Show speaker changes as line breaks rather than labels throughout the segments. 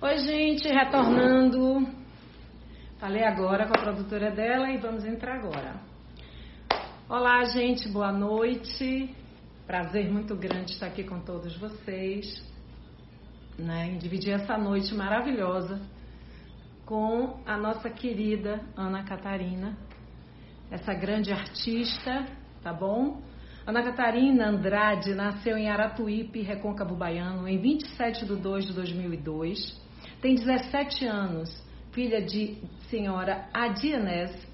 Oi, gente, retornando. Falei agora com a produtora dela e vamos entrar agora. Olá, gente, boa noite. Prazer muito grande estar aqui com todos vocês, né? Dividir essa noite maravilhosa com a nossa querida Ana Catarina, essa grande artista, tá bom? Ana Catarina Andrade nasceu em Aratuípe, Recôncavo Baiano, em 27 de 2 de 2002 tem 17 anos, filha de senhora Adianés,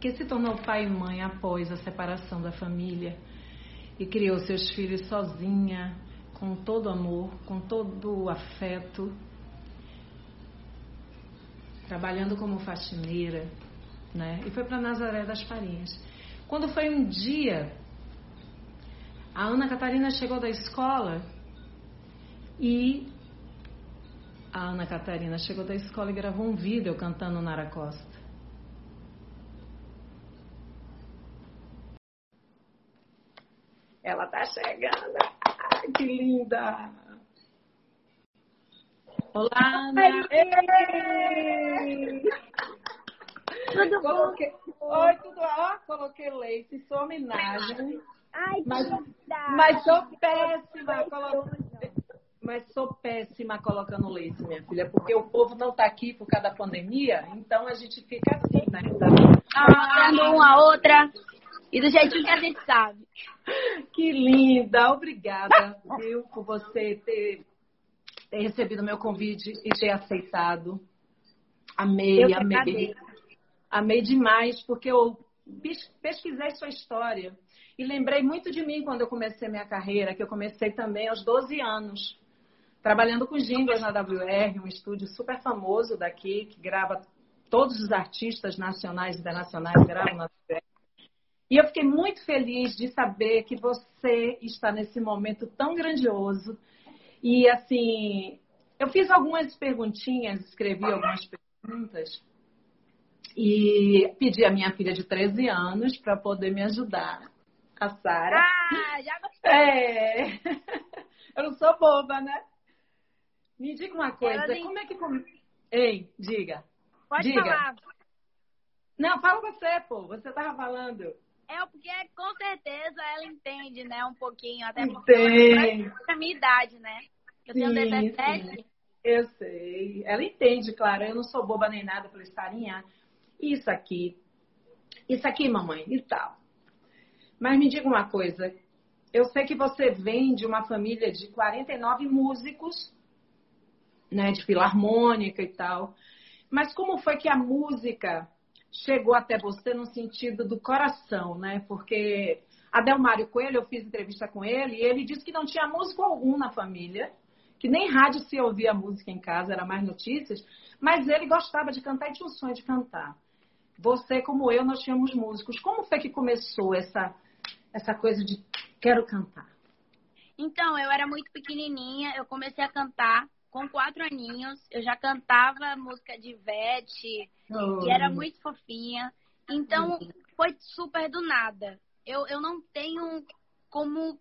que se tornou pai e mãe após a separação da família e criou seus filhos sozinha, com todo amor, com todo afeto, trabalhando como faxineira, né? E foi para Nazaré das Farinhas. Quando foi um dia, a Ana Catarina chegou da escola e a Ana Catarina chegou da escola e gravou um vídeo cantando Nara Costa. Ela tá chegando. Ai, que linda! Olá, Ana!
Tudo
coloquei... bom? Oi, tudo ó, coloquei leite, sua homenagem.
Ai,
mas, mas sou péssima. Coloquei mas sou péssima colocando leite, minha filha, porque o povo não está aqui por causa da pandemia, então a gente fica assim, né?
Ah, uma a outra e do jeitinho que a gente sabe.
Que linda! Obrigada, viu, por você ter, ter recebido meu convite e ter aceitado. Amei,
eu
amei. Amei demais, porque eu pesquisei sua história e lembrei muito de mim quando eu comecei minha carreira, que eu comecei também aos 12 anos trabalhando com jingles na WR, um estúdio super famoso daqui, que grava todos os artistas nacionais e internacionais gravam na WR. E eu fiquei muito feliz de saber que você está nesse momento tão grandioso. E assim, eu fiz algumas perguntinhas, escrevi algumas perguntas e pedi a minha filha de 13 anos para poder me ajudar, a Sara.
Ah, já gostei.
É. Eu não sou boba, né? Me diga uma coisa, nem... como é que. Ei, diga.
Pode
diga.
falar.
Não, fala você, pô. Você tava falando.
É, porque com certeza ela entende, né, um pouquinho, até
porque é
a minha idade, né? Eu
sim,
tenho 17.
Sim. Eu sei. Ela entende, claro. Eu não sou boba nem nada para estarinhar. Isso aqui. Isso aqui, mamãe, e tal. Mas me diga uma coisa. Eu sei que você vem de uma família de 49 músicos né, de filarmônica e tal. Mas como foi que a música chegou até você no sentido do coração, né? Porque Adelmário Coelho, eu fiz entrevista com ele, e ele disse que não tinha músico algum na família, que nem rádio se ouvia música em casa, era mais notícias, mas ele gostava de cantar e tinha um sonho de cantar. Você, como eu, nós tínhamos músicos. Como foi que começou essa, essa coisa de quero cantar?
Então, eu era muito pequenininha, eu comecei a cantar com quatro aninhos, eu já cantava música de Ivete, oh. que era muito fofinha. Então, foi super do nada. Eu, eu não tenho como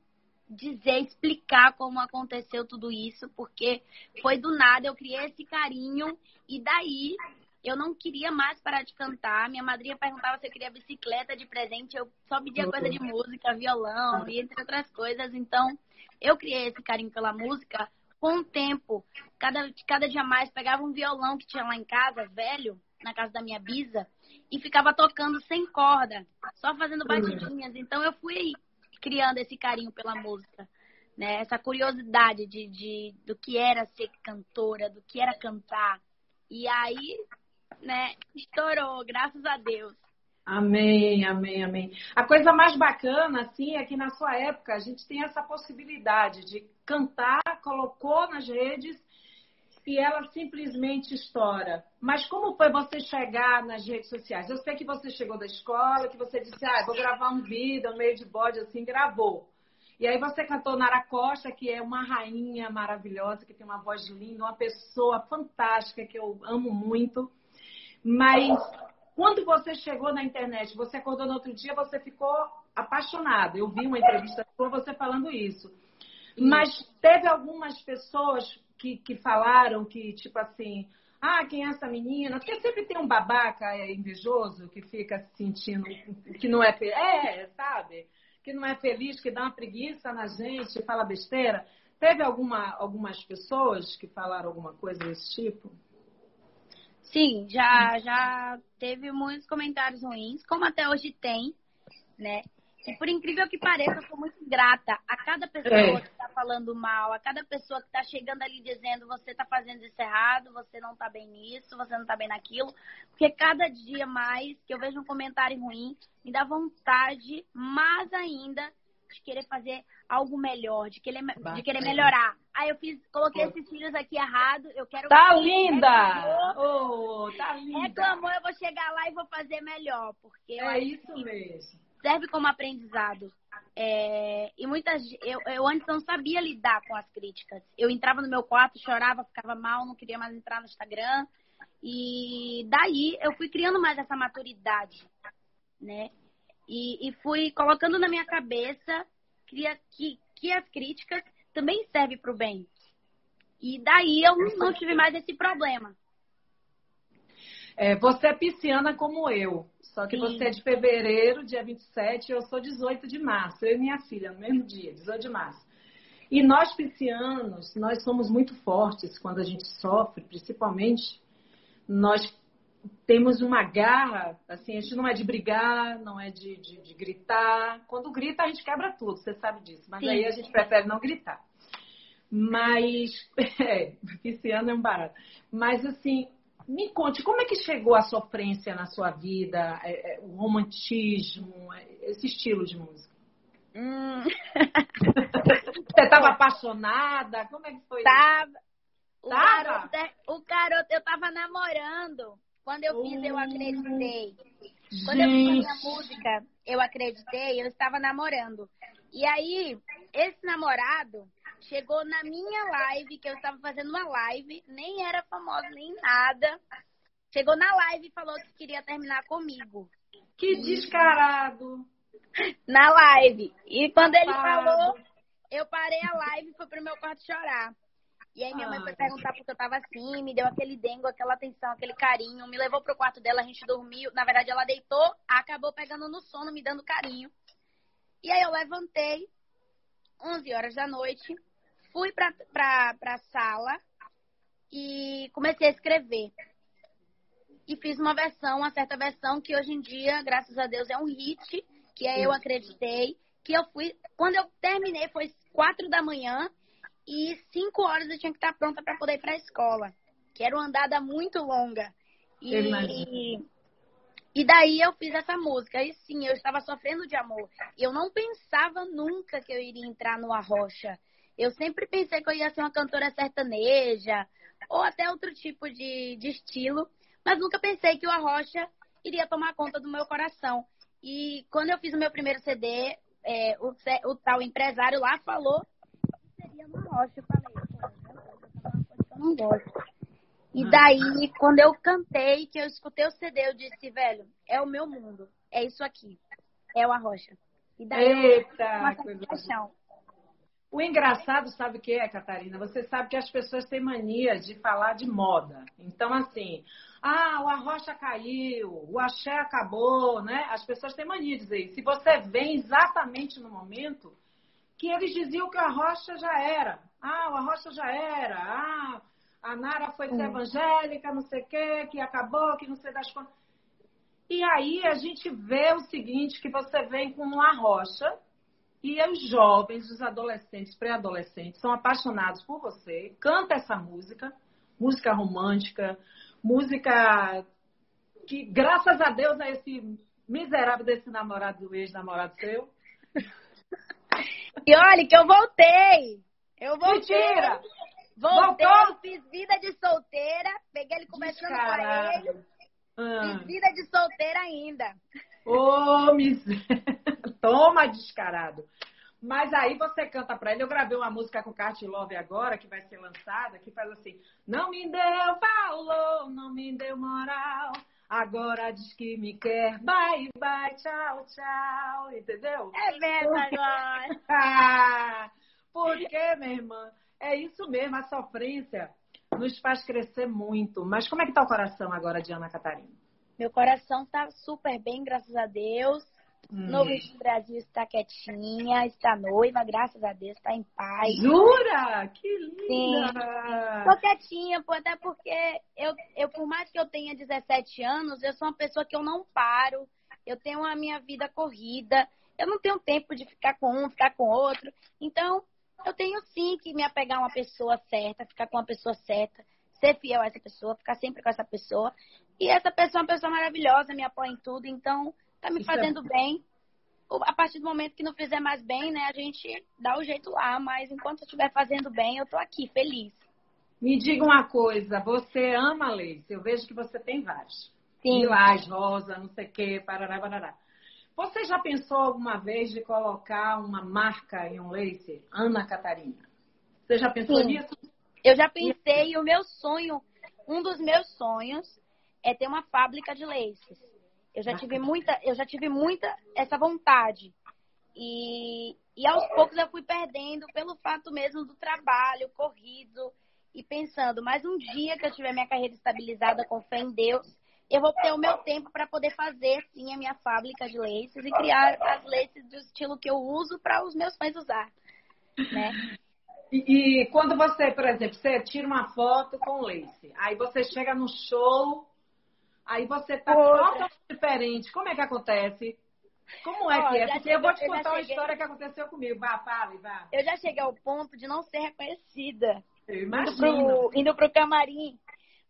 dizer, explicar como aconteceu tudo isso, porque foi do nada, eu criei esse carinho e daí eu não queria mais parar de cantar. Minha madrinha perguntava se eu queria bicicleta de presente, eu só pedia coisa de música, violão e entre outras coisas. Então, eu criei esse carinho pela música com o tempo, cada, cada dia mais, pegava um violão que tinha lá em casa, velho, na casa da minha bisa, e ficava tocando sem corda, só fazendo batidinhas. Então eu fui criando esse carinho pela música, né? Essa curiosidade de, de do que era ser cantora, do que era cantar. E aí, né, estourou, graças a Deus.
Amém, amém, amém. A coisa mais bacana, assim, é que na sua época a gente tem essa possibilidade de cantar, colocou nas redes e ela simplesmente estoura. Mas como foi você chegar nas redes sociais? Eu sei que você chegou da escola, que você disse, ah, vou gravar um vídeo, meio de bode, assim, gravou. E aí você cantou Nara Costa, que é uma rainha maravilhosa, que tem uma voz linda, uma pessoa fantástica, que eu amo muito. Mas quando você chegou na internet, você acordou no outro dia, você ficou apaixonada. Eu vi uma entrevista com você falando isso. Mas teve algumas pessoas, que, que falaram que, tipo assim, ah, quem é essa menina? Porque sempre tem um babaca é, invejoso que fica se sentindo que não é feliz. É, sabe? Que não é feliz, que dá uma preguiça na gente, fala besteira. Teve alguma, algumas pessoas que falaram alguma coisa desse tipo?
Sim, já, já teve muitos comentários ruins, como até hoje tem, né? E por incrível que pareça, eu sou muito grata a cada pessoa é. que está falando mal, a cada pessoa que está chegando ali dizendo você está fazendo isso errado, você não está bem nisso, você não está bem naquilo. Porque cada dia mais que eu vejo um comentário ruim, me dá vontade mais ainda de querer fazer algo melhor, de querer, de querer melhorar. Aí eu fiz, coloquei esses filhos aqui errado, eu quero...
Tá linda! Oh, tá linda!
Reclamou, eu vou chegar lá e vou fazer melhor, porque...
É isso mesmo
serve como aprendizado. É, e muitas eu, eu antes não sabia lidar com as críticas. Eu entrava no meu quarto, chorava, ficava mal, não queria mais entrar no Instagram. E daí eu fui criando mais essa maturidade, né? E, e fui colocando na minha cabeça que, que, que as críticas também servem para o bem. E daí eu não tive mais esse problema.
É, você é pisciana como eu. Só que Sim. você é de fevereiro, dia 27, e eu sou 18 de março. Eu e minha filha, no mesmo dia, 18 de março. E nós piscianos, nós somos muito fortes quando a gente sofre, principalmente. Nós temos uma garra, assim, a gente não é de brigar, não é de, de, de gritar. Quando grita, a gente quebra tudo, você sabe disso. Mas Sim. aí a gente prefere não gritar. Mas, é, pisciano é um barato. Mas, assim, me conte, como é que chegou a sofrência na sua vida, é, é, o romantismo, é, esse estilo de música? Hum. Você estava apaixonada? Como é que foi?
Tava. O, tava? Garoto, o garoto, eu estava namorando. Quando eu fiz, eu acreditei. Quando eu fiz a minha música, eu acreditei, eu estava namorando. E aí, esse namorado, chegou na minha live, que eu estava fazendo uma live, nem era famosa nem nada. Chegou na live e falou que queria terminar comigo.
Que descarado!
Na live. E quando ele falou, eu parei a live e fui pro meu quarto chorar. E aí minha mãe foi perguntar porque eu tava assim, me deu aquele dengo, aquela atenção, aquele carinho, me levou pro quarto dela, a gente dormiu. Na verdade, ela deitou, acabou pegando no sono, me dando carinho. E aí eu levantei, 11 horas da noite, fui pra, pra, pra sala e comecei a escrever. E fiz uma versão, uma certa versão que hoje em dia, graças a Deus, é um hit, que é Eu Acreditei, que eu fui. Quando eu terminei foi quatro da manhã e cinco horas eu tinha que estar pronta para poder ir para a escola, que era uma andada muito longa. E, e daí eu fiz essa música. E sim, eu estava sofrendo de amor. Eu não pensava nunca que eu iria entrar no Arrocha. Eu sempre pensei que eu ia ser uma cantora sertaneja ou até outro tipo de, de estilo, mas nunca pensei que o Arrocha iria tomar conta do meu coração. E quando eu fiz o meu primeiro CD, é, o, o, tal empresário lá falou seria no Arrocha. Eu falei, eu não gosto. E ah. daí, quando eu cantei, que eu escutei o CD, eu disse, velho, é o meu mundo. É isso aqui. É o Arrocha. E daí,
Eita, uma paixão. O engraçado, sabe o que é, Catarina? Você sabe que as pessoas têm mania de falar de moda. Então, assim, ah, o arrocha caiu, o axé acabou, né? As pessoas têm mania de dizer isso. Se você vem exatamente no momento que eles diziam que o arrocha já era. Ah, o arrocha já era. Ah, a Nara foi ser hum. evangélica, não sei o quê, que acabou, que não sei das quantas. E aí a gente vê o seguinte, que você vem com uma rocha e os jovens, os adolescentes, pré-adolescentes, são apaixonados por você, canta essa música, música romântica, música que, graças a Deus, a esse miserável desse namorado do ex-namorado seu.
E olha que eu voltei! Eu voltei!
Mentira!
Voltei, Voltou? fiz vida de solteira, peguei ele conversando Descarado. com ele. Ah. Fiz vida de solteira ainda.
Ô, oh, miséria! Toma, descarado. Mas aí você canta para ele. Eu gravei uma música com Cart Love agora, que vai ser lançada, que faz assim: Não me deu valor, não me deu moral. Agora diz que me quer. Bye, bye, tchau, tchau. Entendeu?
É mesmo agora.
porque, minha irmã, É isso mesmo, a sofrência nos faz crescer muito. Mas como é que tá o coração agora de Ana Catarina?
Meu coração tá super bem, graças a Deus. Hum. No Brasil está quietinha, está noiva, graças a Deus, está em paz.
Jura? Que linda!
Sim. Tô quietinha, até porque eu, eu, por mais que eu tenha 17 anos, eu sou uma pessoa que eu não paro. Eu tenho a minha vida corrida. Eu não tenho tempo de ficar com um, ficar com outro. Então, eu tenho sim que me apegar a uma pessoa certa, ficar com uma pessoa certa, ser fiel a essa pessoa, ficar sempre com essa pessoa. E essa pessoa é uma pessoa maravilhosa, me apoia em tudo. Então, tá me é fazendo bem. A partir do momento que não fizer mais bem, né, a gente dá o jeito lá. Mas enquanto eu estiver fazendo bem, eu tô aqui, feliz.
Me diga uma coisa, você ama lace? Eu vejo que você tem vários. Sim. Lilás, rosa, não sei o quê, parará, parará. Você já pensou alguma vez de colocar uma marca em um lace? Ana Catarina. Você já pensou Sim. nisso?
Eu já pensei e o meu sonho, um dos meus sonhos é ter uma fábrica de laces. Eu já tive muita, eu já tive muita essa vontade. E, e aos poucos eu fui perdendo pelo fato mesmo do trabalho corrido e pensando, mas um dia que eu tiver minha carreira estabilizada com fé em Deus, eu vou ter o meu tempo para poder fazer sim a minha fábrica de laces e criar as laces do estilo que eu uso para os meus fãs usar, né?
E, e, quando você, por exemplo, você tira uma foto com lace, aí você chega no show Aí você tá totalmente diferente. Como é que acontece? Como é que é? Porque eu vou te contar uma história que aconteceu comigo. Vá, fale, vá.
Eu já cheguei ao ponto de não ser reconhecida.
Eu imagino.
Indo indo pro camarim.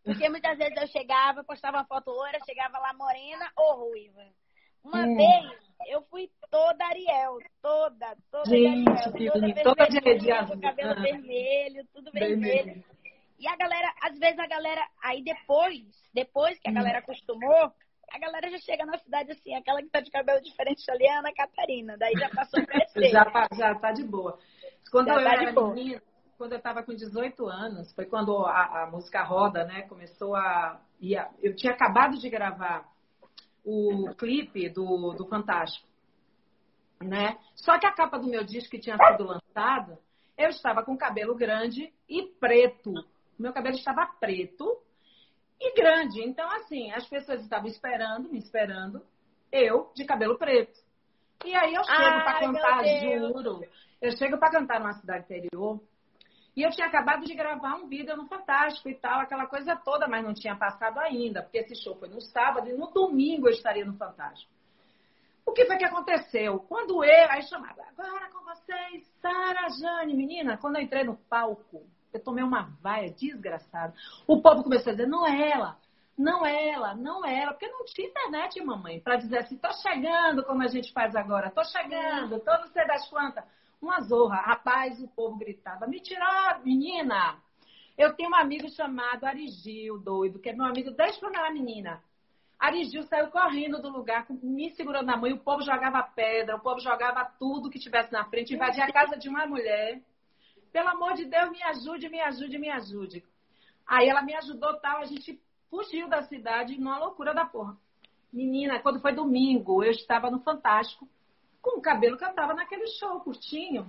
Porque muitas vezes eu chegava, postava uma foto loira, chegava lá morena ou ruiva. Uma hum. vez eu fui toda Ariel, toda, toda
Gente, Ariel, toda, toda de, de
cabelo ah. vermelho, tudo vermelho. vermelho. E a galera, às vezes a galera, aí depois, depois que a hum. galera acostumou, a galera já chega na cidade assim, aquela que tá de cabelo diferente ali é a Ana Catarina, daí já passou a crescer.
já, já tá de boa. Quando já eu tá era menina, quando eu estava com 18 anos, foi quando a, a, música Roda, né, começou a, a, Eu tinha acabado de gravar o clipe do, do Fantástico, né? Só que a capa do meu disco que tinha sido lançada, eu estava com cabelo grande e preto. Meu cabelo estava preto e grande. Então, assim, as pessoas estavam esperando, me esperando, eu de cabelo preto. E aí eu chego para cantar, juro. Eu chego para cantar numa cidade interior. E eu tinha acabado de gravar um vídeo no Fantástico e tal, aquela coisa toda, mas não tinha passado ainda, porque esse show foi no sábado e no domingo eu estaria no Fantástico. O que foi que aconteceu? Quando eu, aí chamava, agora com vocês, Sara Jane, menina, quando eu entrei no palco, eu tomei uma vaia desgraçada. O povo começou a dizer, não é ela, não é ela, não é ela, porque não tinha internet, mamãe, para dizer assim, tô chegando, como a gente faz agora, tô chegando, tô não sei das quantas. Uma zorra. Rapaz, o povo gritava, me tirou, menina. Eu tenho um amigo chamado Arigil, doido, que é meu amigo desde quando eu era menina. Arigil saiu correndo do lugar, me segurando na mão, e o povo jogava pedra, o povo jogava tudo que tivesse na frente, invadia a casa de uma mulher. Pelo amor de Deus, me ajude, me ajude, me ajude. Aí ela me ajudou tal, a gente fugiu da cidade numa loucura da porra. Menina, quando foi domingo, eu estava no Fantástico, com o cabelo que eu estava naquele show curtinho.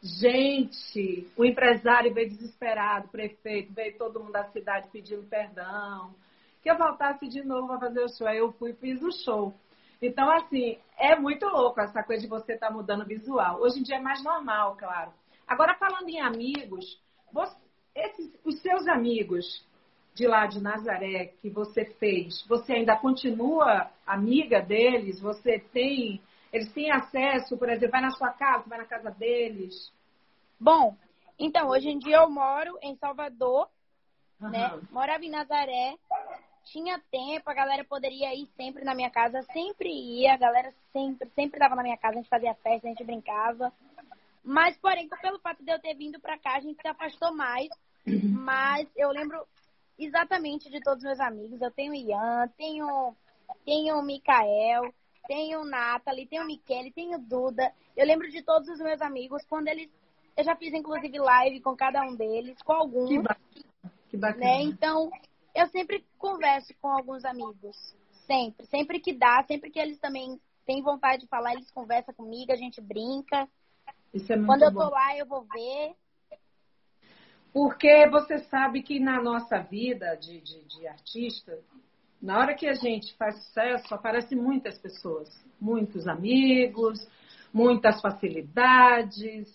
Gente, o empresário veio desesperado, o prefeito, veio todo mundo da cidade pedindo perdão, que eu voltasse de novo para fazer o show. Aí eu fui e fiz o show. Então, assim, é muito louco essa coisa de você estar tá mudando o visual. Hoje em dia é mais normal, claro. Agora, falando em amigos, você, esses, os seus amigos de lá de Nazaré que você fez, você ainda continua amiga deles? Você tem, eles têm acesso, por exemplo, vai na sua casa, vai na casa deles?
Bom, então, hoje em dia eu moro em Salvador, uhum. né? Morava em Nazaré, tinha tempo, a galera poderia ir sempre na minha casa, sempre ia, a galera sempre, sempre estava na minha casa, a gente fazia festa, a gente brincava. Mas, porém, pelo fato de eu ter vindo para cá, a gente se afastou mais. Mas eu lembro exatamente de todos os meus amigos. Eu tenho Ian, tenho, tenho o Mikael, tenho o Nathalie, tenho o Michele, tenho Duda. Eu lembro de todos os meus amigos quando eles. Eu já fiz, inclusive, live com cada um deles, com alguns.
Que bacana. Que bacana.
Né? Então, eu sempre converso com alguns amigos. Sempre. Sempre que dá, sempre que eles também têm vontade de falar, eles conversam comigo, a gente brinca.
Isso é muito
Quando eu
tô
lá, eu vou ver.
Porque você sabe que na nossa vida de, de, de artista, na hora que a gente faz sucesso, aparecem muitas pessoas, muitos amigos, muitas facilidades.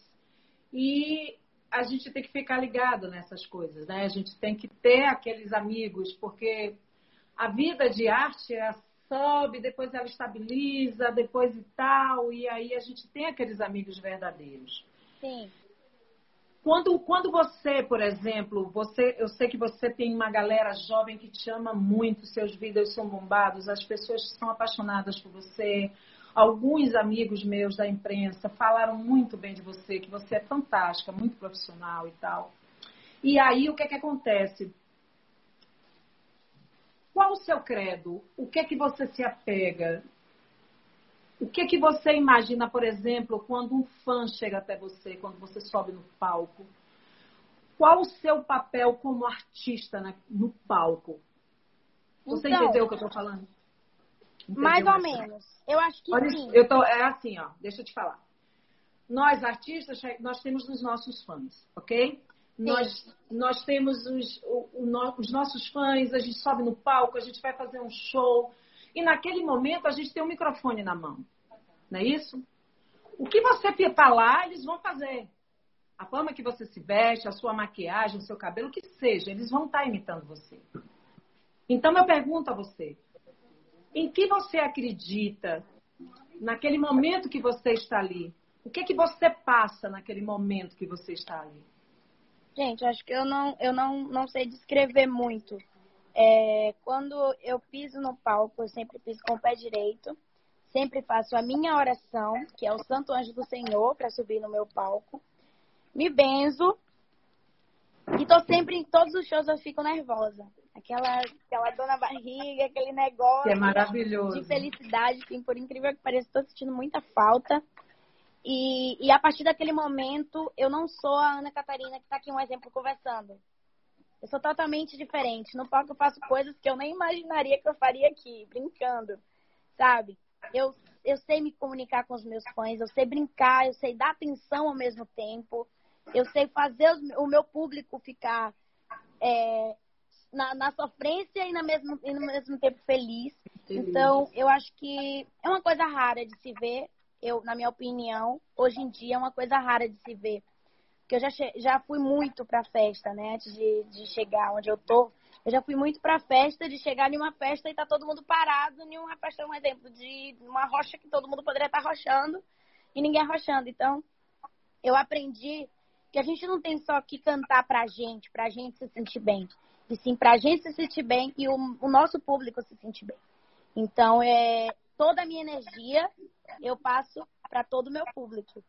E a gente tem que ficar ligado nessas coisas, né? A gente tem que ter aqueles amigos, porque a vida de arte é sobe, depois ela estabiliza, depois e tal, e aí a gente tem aqueles amigos verdadeiros.
Sim.
Quando, quando você, por exemplo, você, eu sei que você tem uma galera jovem que te ama muito, seus vídeos são bombados, as pessoas são apaixonadas por você. Alguns amigos meus da imprensa falaram muito bem de você, que você é fantástica, muito profissional e tal. E aí o que é que acontece? Qual o seu credo? O que é que você se apega? O que é que você imagina, por exemplo, quando um fã chega até você, quando você sobe no palco? Qual o seu papel como artista no palco? Você então, entendeu o que eu estou falando?
Entendeu mais ou menos. Eu acho que Olha, sim.
Eu tô, é assim, ó. Deixa eu te falar. Nós, artistas, nós temos os nossos fãs, ok? Nós, nós temos os, o, o, os nossos fãs, a gente sobe no palco, a gente vai fazer um show. E naquele momento a gente tem um microfone na mão. Não é isso? O que você lá, eles vão fazer. A forma que você se veste, a sua maquiagem, o seu cabelo, o que seja, eles vão estar tá imitando você. Então eu pergunto a você: em que você acredita naquele momento que você está ali? O que é que você passa naquele momento que você está ali?
Gente, acho que eu não, eu não, não sei descrever muito. É, quando eu piso no palco, eu sempre piso com o pé direito. Sempre faço a minha oração, que é o Santo Anjo do Senhor, para subir no meu palco. Me benzo. E tô sempre, em todos os shows eu fico nervosa. Aquela, aquela dor na barriga, aquele negócio. Que
é maravilhoso.
De felicidade, que por incrível que pareça, estou sentindo muita falta. E, e a partir daquele momento, eu não sou a Ana Catarina que está aqui um exemplo conversando. Eu sou totalmente diferente. No palco eu faço coisas que eu nem imaginaria que eu faria aqui, brincando, sabe? Eu, eu sei me comunicar com os meus fãs, eu sei brincar, eu sei dar atenção ao mesmo tempo, eu sei fazer o meu público ficar é, na, na, sofrência e, na mesmo, e no mesmo tempo feliz. Então, eu acho que é uma coisa rara de se ver eu, na minha opinião, hoje em dia é uma coisa rara de se ver. Porque eu já, já fui muito pra festa, né? Antes de, de chegar onde eu tô. Eu já fui muito pra festa, de chegar em uma festa e tá todo mundo parado em uma festa, um exemplo, de uma rocha que todo mundo poderia estar tá rochando e ninguém rochando. Então, eu aprendi que a gente não tem só que cantar pra gente, pra gente se sentir bem. E sim pra gente se sentir bem e o, o nosso público se sentir bem. Então, é, toda a minha energia eu passo para todo o meu público.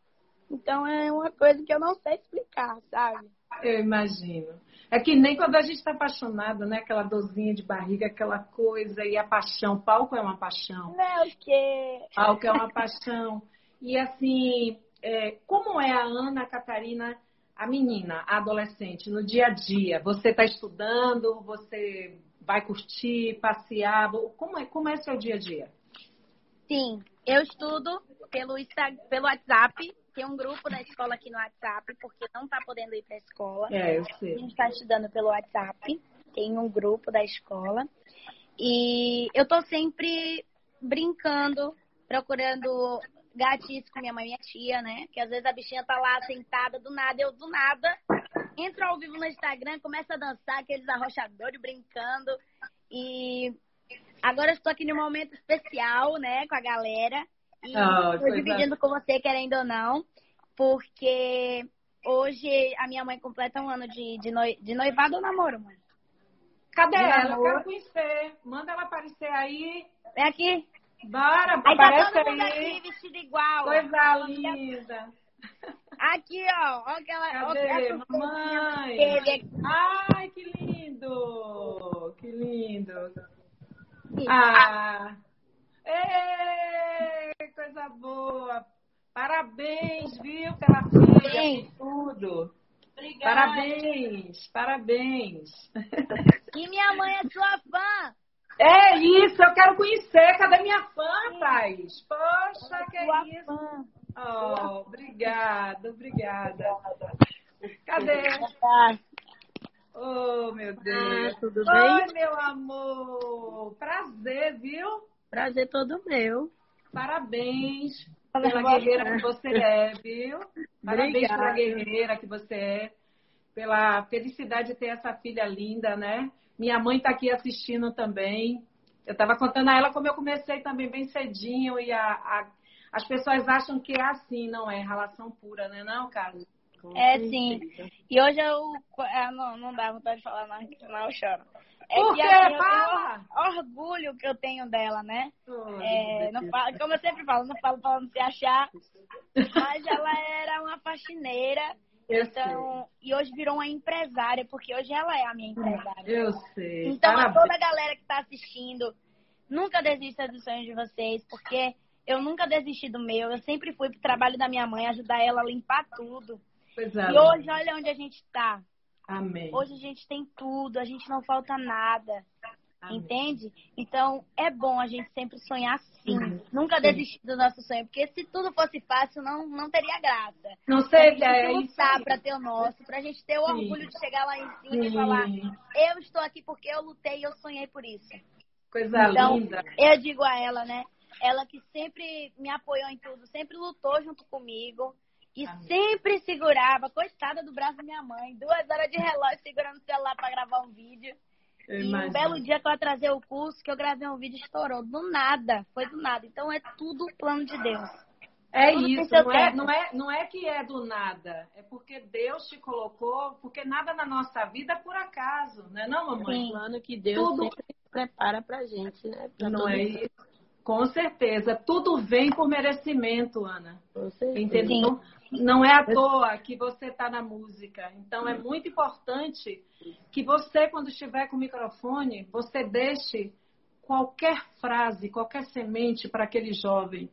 Então é uma coisa que eu não sei explicar, sabe?
Eu imagino. É que nem quando a gente está apaixonado, né? Aquela dorzinha de barriga, aquela coisa, e a paixão. Palco é uma paixão.
Não, o quê?
Palco é uma paixão. E assim, é, como é a Ana Catarina, a menina, a adolescente, no dia a dia? Você está estudando, você vai curtir, passear? Como é, como é seu dia a dia?
Sim, eu estudo pelo, pelo WhatsApp. Tem um grupo da escola aqui no WhatsApp, porque não está podendo ir para a escola.
É, eu sei.
A gente está estudando pelo WhatsApp. Tem um grupo da escola. E eu tô sempre brincando, procurando gatis com minha mãe e minha tia, né? Que às vezes a bichinha tá lá sentada do nada, eu do nada entro ao vivo no Instagram, começo a dançar aqueles arrochadores brincando. E Agora estou aqui num momento especial, né, com a galera. E oh, estou dividindo com você, querendo ou não, porque hoje a minha mãe completa um ano de, de, noi, de noivado ou namoro, mãe?
Cadê de ela? Namoro. Quero conhecer. Manda ela aparecer aí.
Vem aqui.
Bora,
aí
aparece
tá todo mundo aí. aqui vestido igual.
Coisa linda.
Aqui, ó. Olha aquela.
Cadê,
ó,
mamãe? Ai, que lindo. Que lindo. Ah! Ei, coisa boa! Parabéns, viu, pela filha, tudo. Obrigada. Parabéns, parabéns.
E minha mãe é sua fã.
É isso, eu quero conhecer. Cadê minha fã, rapaz? Poxa, que é isso. Oh, obrigada, obrigada. Cadê? Oh, meu Deus.
Ah, tudo bem?
Oi, meu amor. Prazer, viu?
Prazer todo meu.
Parabéns pela guerreira que você é, viu? Parabéns
Obrigada.
pela guerreira que você é. Pela felicidade de ter essa filha linda, né? Minha mãe está aqui assistindo também. Eu estava contando a ela como eu comecei também bem cedinho e a, a- as pessoas acham que é assim, não é? Relação pura, né, não, Carlos?
Com
É,
certeza.
sim. E hoje eu. ah, não, não dá vontade de falar, não, senão eu choro. É
Por
que assim, eu
Fala!
orgulho que eu tenho dela, né?
Oh,
É, não falo, como eu sempre falo, não falo pra ela não se achar, mas ela era uma faxineira.
eu
Então, e hoje virou uma empresária, porque hoje ela é a minha empresária.
sei. Eu sei.
Então, a
Parabéns.
toda a galera que está assistindo, nunca desista dos sonhos de vocês, porque eu nunca desisti do meu. Eu sempre fui pro trabalho da minha mãe, ajudar ela a limpar tudo.
Coisa
E
linda.
hoje, olha onde a gente está.
Amém.
Hoje a gente tem tudo, a gente não falta nada.
Amém.
Entende? Então, é bom a gente sempre sonhar assim.
Uhum.
Nunca
Sim.
desistir do nosso sonho. Porque se tudo fosse fácil, não, não teria graça.
Não
A
sei,
gente
é, é
lutar pra ter o nosso, pra gente ter o
Sim.
orgulho de chegar lá em cima e
Sim.
falar: eu estou aqui porque eu lutei e eu sonhei por isso.
Coisa
Então,
linda.
eu digo a ela, né? Ela que sempre me apoiou em tudo, sempre lutou junto comigo e
Amém.
sempre segurava, coitada do braço da minha mãe, duas horas de relógio segurando o celular pra gravar um vídeo.
Eu
e um
imagino.
belo dia que eu atrasei o curso, que eu gravei um vídeo, estourou. Do nada, foi do nada. Então é tudo plano de Deus.
É
tudo
isso, não é, não, é, não é que é do nada. É porque Deus te colocou, porque nada na nossa vida é por acaso, não é não, mamãe?
Sim.
plano que Deus
Tudo-
sempre prepara pra gente, né? Pra
Não é isso. Com certeza. Tudo vem por merecimento, Ana.
Com certeza.
Entendeu? Não é à toa que você está na música. Então é muito importante que você, quando estiver com o microfone, você deixe qualquer frase, qualquer semente para aquele jovem,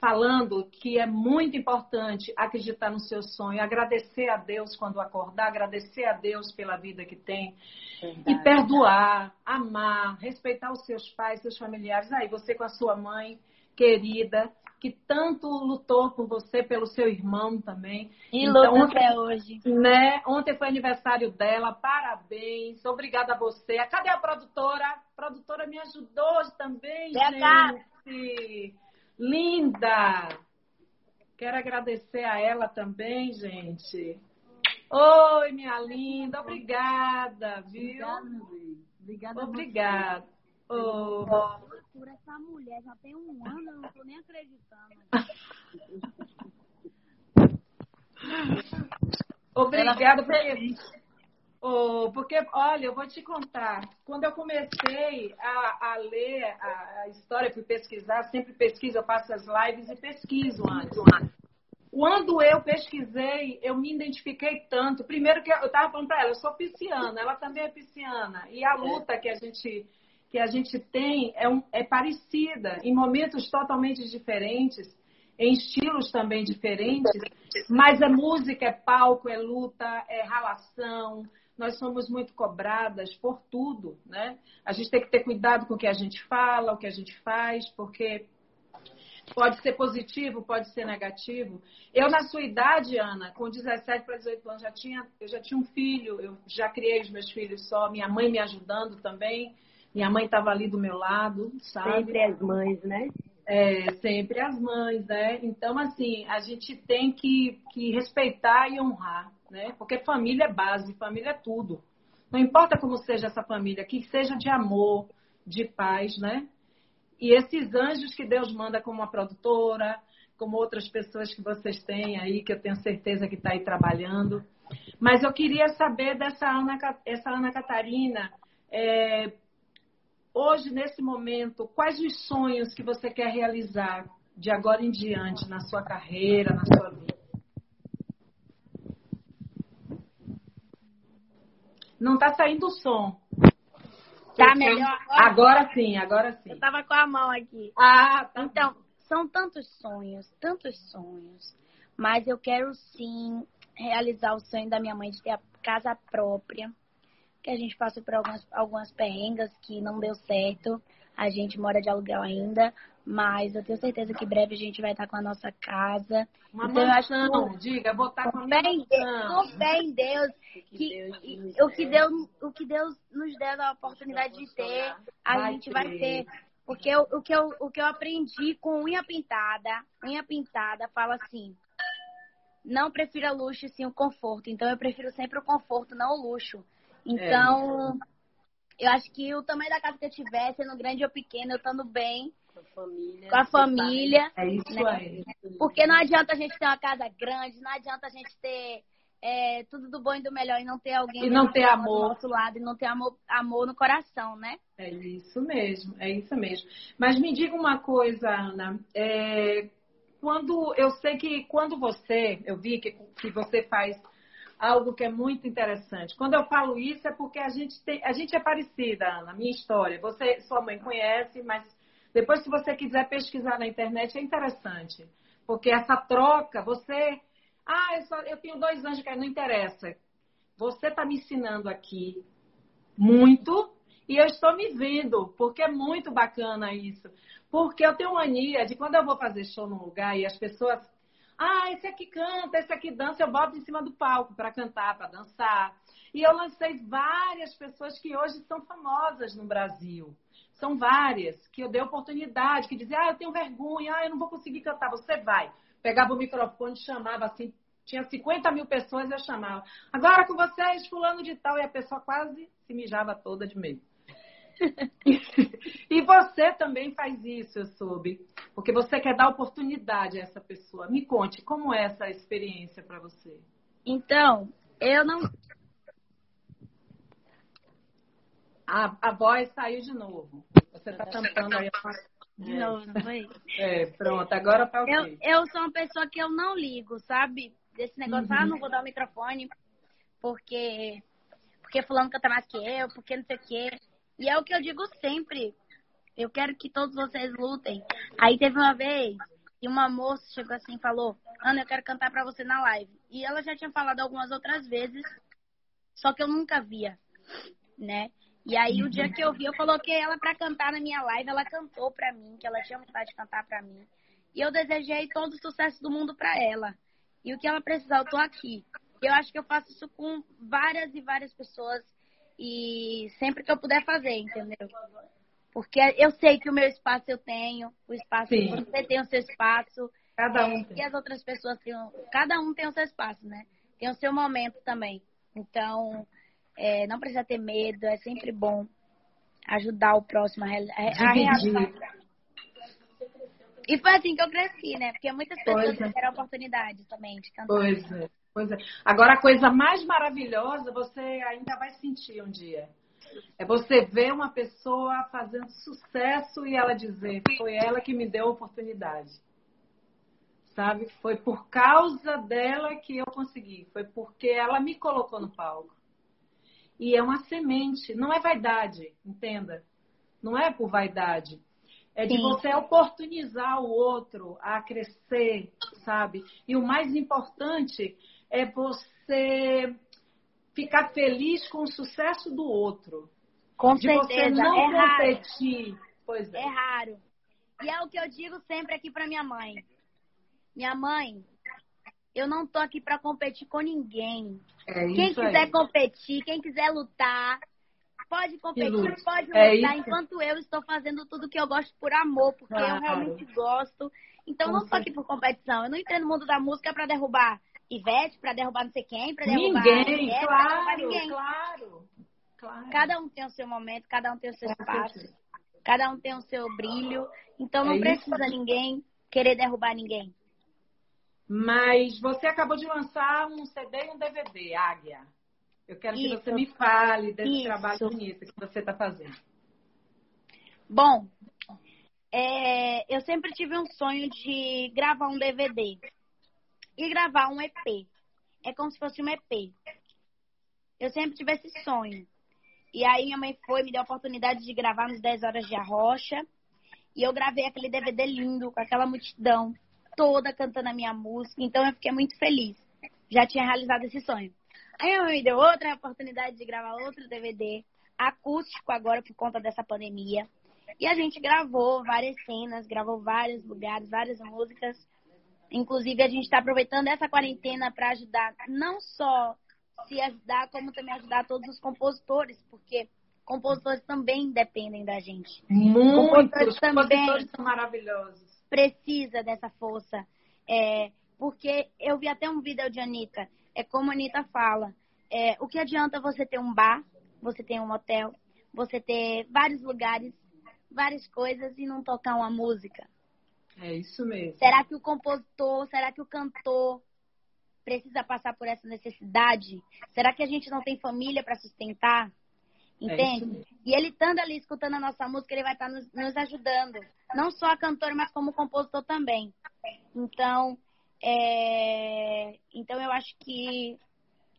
falando que é muito importante acreditar no seu sonho, agradecer a Deus quando acordar, agradecer a Deus pela vida que tem e
Verdade.
perdoar, amar, respeitar os seus pais, seus familiares. Aí você com a sua mãe querida, que tanto lutou por você, pelo seu irmão também.
E
Então,
luta
ontem-
até hoje.
Né? Ontem foi aniversário dela, parabéns, obrigada a você. Cadê a produtora? A produtora me ajudou hoje também,
Vem cá.
gente. Linda! Quero agradecer a ela também, gente. Oi, minha linda, obrigada, viu?
Obrigada. Obrigada.
Obrigada. Oh,
Por essa mulher já tem um ano, eu não tô nem acreditando.
Obrigada, porque, oh, porque, olha, eu vou te contar. Quando eu comecei a, a ler a, a história, fui pesquisar, sempre pesquiso, eu faço as lives e pesquiso antes. Quando eu pesquisei, eu me identifiquei tanto. Primeiro que eu estava falando para ela, eu sou pisciana, ela também é pisciana. E a luta que a gente, que a gente tem é, um- é parecida, em momentos totalmente diferentes, em estilos também diferentes, mas é música, é palco, é luta, é ralação. Nós somos muito cobradas por tudo, né? A gente tem que ter cuidado com o que a gente fala, o que a gente faz, porque Pode ser positivo, pode ser negativo. Eu, na sua idade, Ana, com 17 para 18 anos, já tinha, eu já tinha um filho, eu já criei os meus filhos só, minha mãe me ajudando também. Minha mãe estava ali do meu lado, sabe?
Sempre as mães, né?
É, sempre as mães, né? Então, assim, a gente tem que, que respeitar e honrar, né? Porque família é base, família é tudo. Não importa como seja essa família, que seja de amor, de paz, né? E esses anjos que Deus manda como uma produtora, como outras pessoas que vocês têm aí, que eu tenho certeza que está aí trabalhando. Mas eu queria saber dessa Ana, essa Ana Catarina, é, hoje, nesse momento, quais os sonhos que você quer realizar de agora em diante na sua carreira, na sua vida? Não está saindo o som.
Tá
Seu
melhor agora?
Agora sim, agora sim.
Eu tava com a mão aqui.
Ah, tá
Então, são tantos sonhos, tantos sonhos. Mas eu quero sim realizar o sonho da minha mãe de ter a casa própria. Que a gente passou por algumas, algumas perrengas que não deu certo. A gente mora de aluguel ainda. Mas eu tenho certeza que breve a gente vai estar com a nossa casa.
Uma então, mansão, eu acho diga, vou estar com a minha
mansão. Com fé em Deus, que, o, que Deus, o que Deus nos deu a oportunidade de ter, a vai gente ter. vai ter. Porque eu, o, que eu, o que eu aprendi com unha pintada, unha pintada fala assim, não prefiro luxo sim o conforto. Então eu prefiro sempre o conforto, não o luxo. Então, é. eu acho que o tamanho da casa que eu tiver, sendo grande ou pequena, eu estando bem, com a família. Com a família
é isso né? aí.
Porque não adianta a gente ter uma casa grande, não adianta a gente ter é, tudo do bom e do melhor e não ter alguém
e não ter amor
do nosso lado e não ter amor, amor no coração, né?
É isso mesmo, é isso mesmo. Mas me diga uma coisa, Ana. É, quando eu sei que quando você, eu vi que, que você faz algo que é muito interessante. Quando eu falo isso é porque a gente tem, a gente é parecida, Ana, minha história. Você, sua mãe conhece, mas depois se você quiser pesquisar na internet é interessante, porque essa troca, você, ah, eu, só, eu tenho dois anos que não interessa. Você está me ensinando aqui muito e eu estou me vendo, porque é muito bacana isso. Porque eu tenho mania de quando eu vou fazer show num lugar e as pessoas. Ah, esse aqui canta, esse aqui dança, eu boto em cima do palco para cantar, para dançar. E eu lancei várias pessoas que hoje são famosas no Brasil. São várias que eu dei oportunidade, que diziam, ah, eu tenho vergonha, ah, eu não vou conseguir cantar. Você vai. Pegava o microfone, chamava assim, tinha 50 mil pessoas, eu chamava. Agora com vocês, fulano de tal, e a pessoa quase se mijava toda de medo. E você também faz isso, eu soube. Porque você quer dar oportunidade a essa pessoa. Me conte, como é essa experiência para você?
Então, eu não.
A, a voz saiu de novo. Você está tampando aí a
de é. novo, não foi?
É, pronto, agora tá ok.
Eu, eu sou uma pessoa que eu não ligo, sabe? Desse negócio, uhum. ah, não vou dar o microfone porque porque fulano canta mais que eu, porque não sei o quê. E é o que eu digo sempre. Eu quero que todos vocês lutem. Aí teve uma vez que uma moça chegou assim e falou: Ana, eu quero cantar para você na live. E ela já tinha falado algumas outras vezes, só que eu nunca via, né? E aí o dia que eu vi, eu coloquei ela para cantar na minha live, ela cantou para mim, que ela tinha vontade de cantar para mim. E eu desejei todo o sucesso do mundo para ela. E o que ela precisar, eu tô aqui. Eu acho que eu faço isso com várias e várias pessoas e sempre que eu puder fazer, entendeu? Porque eu sei que o meu espaço eu tenho, o espaço Sim. você tem o seu espaço.
Cada um.
É, e as outras pessoas têm. Cada um tem o seu espaço, né? Tem o seu momento também. Então, é, não precisa ter medo, é sempre bom ajudar o próximo a, a, a realizar. E foi assim que eu cresci, né? Porque muitas pessoas é. tiveram a oportunidade também de cantar.
Pois é. É. Agora, a coisa mais maravilhosa você ainda vai sentir um dia. É você ver uma pessoa fazendo sucesso e ela dizer: foi ela que me deu a oportunidade. Sabe? Foi por causa dela que eu consegui. Foi porque ela me colocou no palco. E é uma semente, não é vaidade, entenda. Não é por vaidade. É de Sim. você oportunizar o outro a crescer, sabe? E o mais importante é você ficar feliz com o sucesso do outro.
Com
de
certeza.
você não
é
competir.
Raro. Pois é. É raro. E é o que eu digo sempre aqui para minha mãe. Minha mãe, eu não tô aqui para competir com ninguém.
É
quem quiser
aí.
competir, quem quiser lutar, pode competir, pode é lutar, enquanto eu estou fazendo tudo que eu gosto por amor, porque claro. eu realmente gosto. Então, eu não tô aqui por competição. Eu não entrei no mundo da música para derrubar Ivete para derrubar não sei quem, para derrubar
ninguém, Ivete, claro, derrubar ninguém. Claro, claro.
Cada um tem o seu momento, cada um tem o seu espaço, cada um tem o seu brilho. Então não é precisa ninguém querer derrubar ninguém.
Mas você acabou de lançar um CD e um DVD, Águia. Eu quero isso. que você me fale desse isso. trabalho bonito que você está fazendo.
Bom, é, eu sempre tive um sonho de gravar um DVD e gravar um EP. É como se fosse um EP. Eu sempre tive esse sonho. E aí minha mãe foi, me deu a oportunidade de gravar nos 10 horas de Arrocha. E eu gravei aquele DVD lindo, com aquela multidão toda cantando a minha música. Então eu fiquei muito feliz. Já tinha realizado esse sonho. Aí minha mãe me deu outra oportunidade de gravar outro DVD, acústico agora por conta dessa pandemia. E a gente gravou várias cenas, gravou vários lugares, várias músicas. Inclusive, a gente está aproveitando essa quarentena para ajudar, não só se ajudar, como também ajudar todos os compositores, porque compositores também dependem da gente.
Muitos compositores também compositores são maravilhosos.
Precisa dessa força. É, porque eu vi até um vídeo de Anitta. É como a Anitta fala. É, o que adianta você ter um bar, você ter um hotel, você ter vários lugares, várias coisas e não tocar uma música?
É isso mesmo.
Será que o compositor, será que o cantor precisa passar por essa necessidade? Será que a gente não tem família para sustentar? É Entende? É e ele estando ali escutando a nossa música, ele vai estar tá nos, nos ajudando. Não só a cantora, mas como compositor também. Então, é... então eu acho que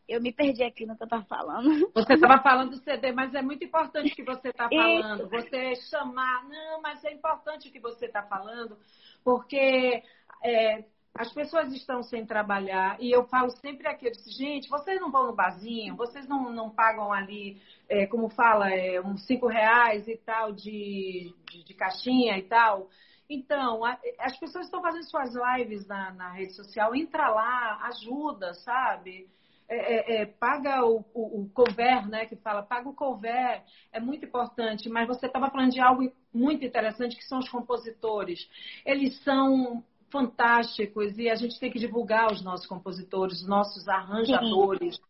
eu me perdi aqui no que eu estava falando.
Você estava falando do CD, mas é muito importante o que você está falando. Você chamar. Não, mas é importante o que você está falando, porque é, as pessoas estão sem trabalhar e eu falo sempre aqui, eu disse, gente, vocês não vão no barzinho, vocês não, não pagam ali, é, como fala, é, uns cinco reais e tal de, de, de caixinha e tal. Então, as pessoas estão fazendo suas lives na, na, rede social, entra lá, ajuda, sabe? É, é, é paga o, o, o, cover, né? Que fala, paga o cover, é muito importante. Mas você estava falando de algo muito interessante, que são os compositores. Eles são fantásticos e a gente tem que divulgar os nossos compositores, os nossos arranjadores. Sim.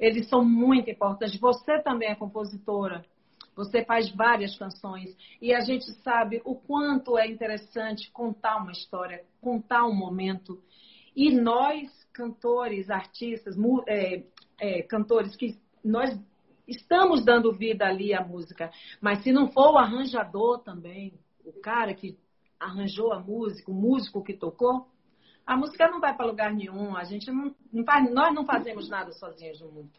Eles são muito importantes. Você também é compositora. Você faz várias canções e a gente sabe o quanto é interessante contar uma história, contar um momento. E nós, cantores, artistas, é, é, cantores que nós estamos dando vida ali à música, mas se não for o arranjador também, o cara que arranjou a música, o músico que tocou, a música não vai para lugar nenhum. A gente não, não faz, nós não fazemos nada sozinhos no mundo.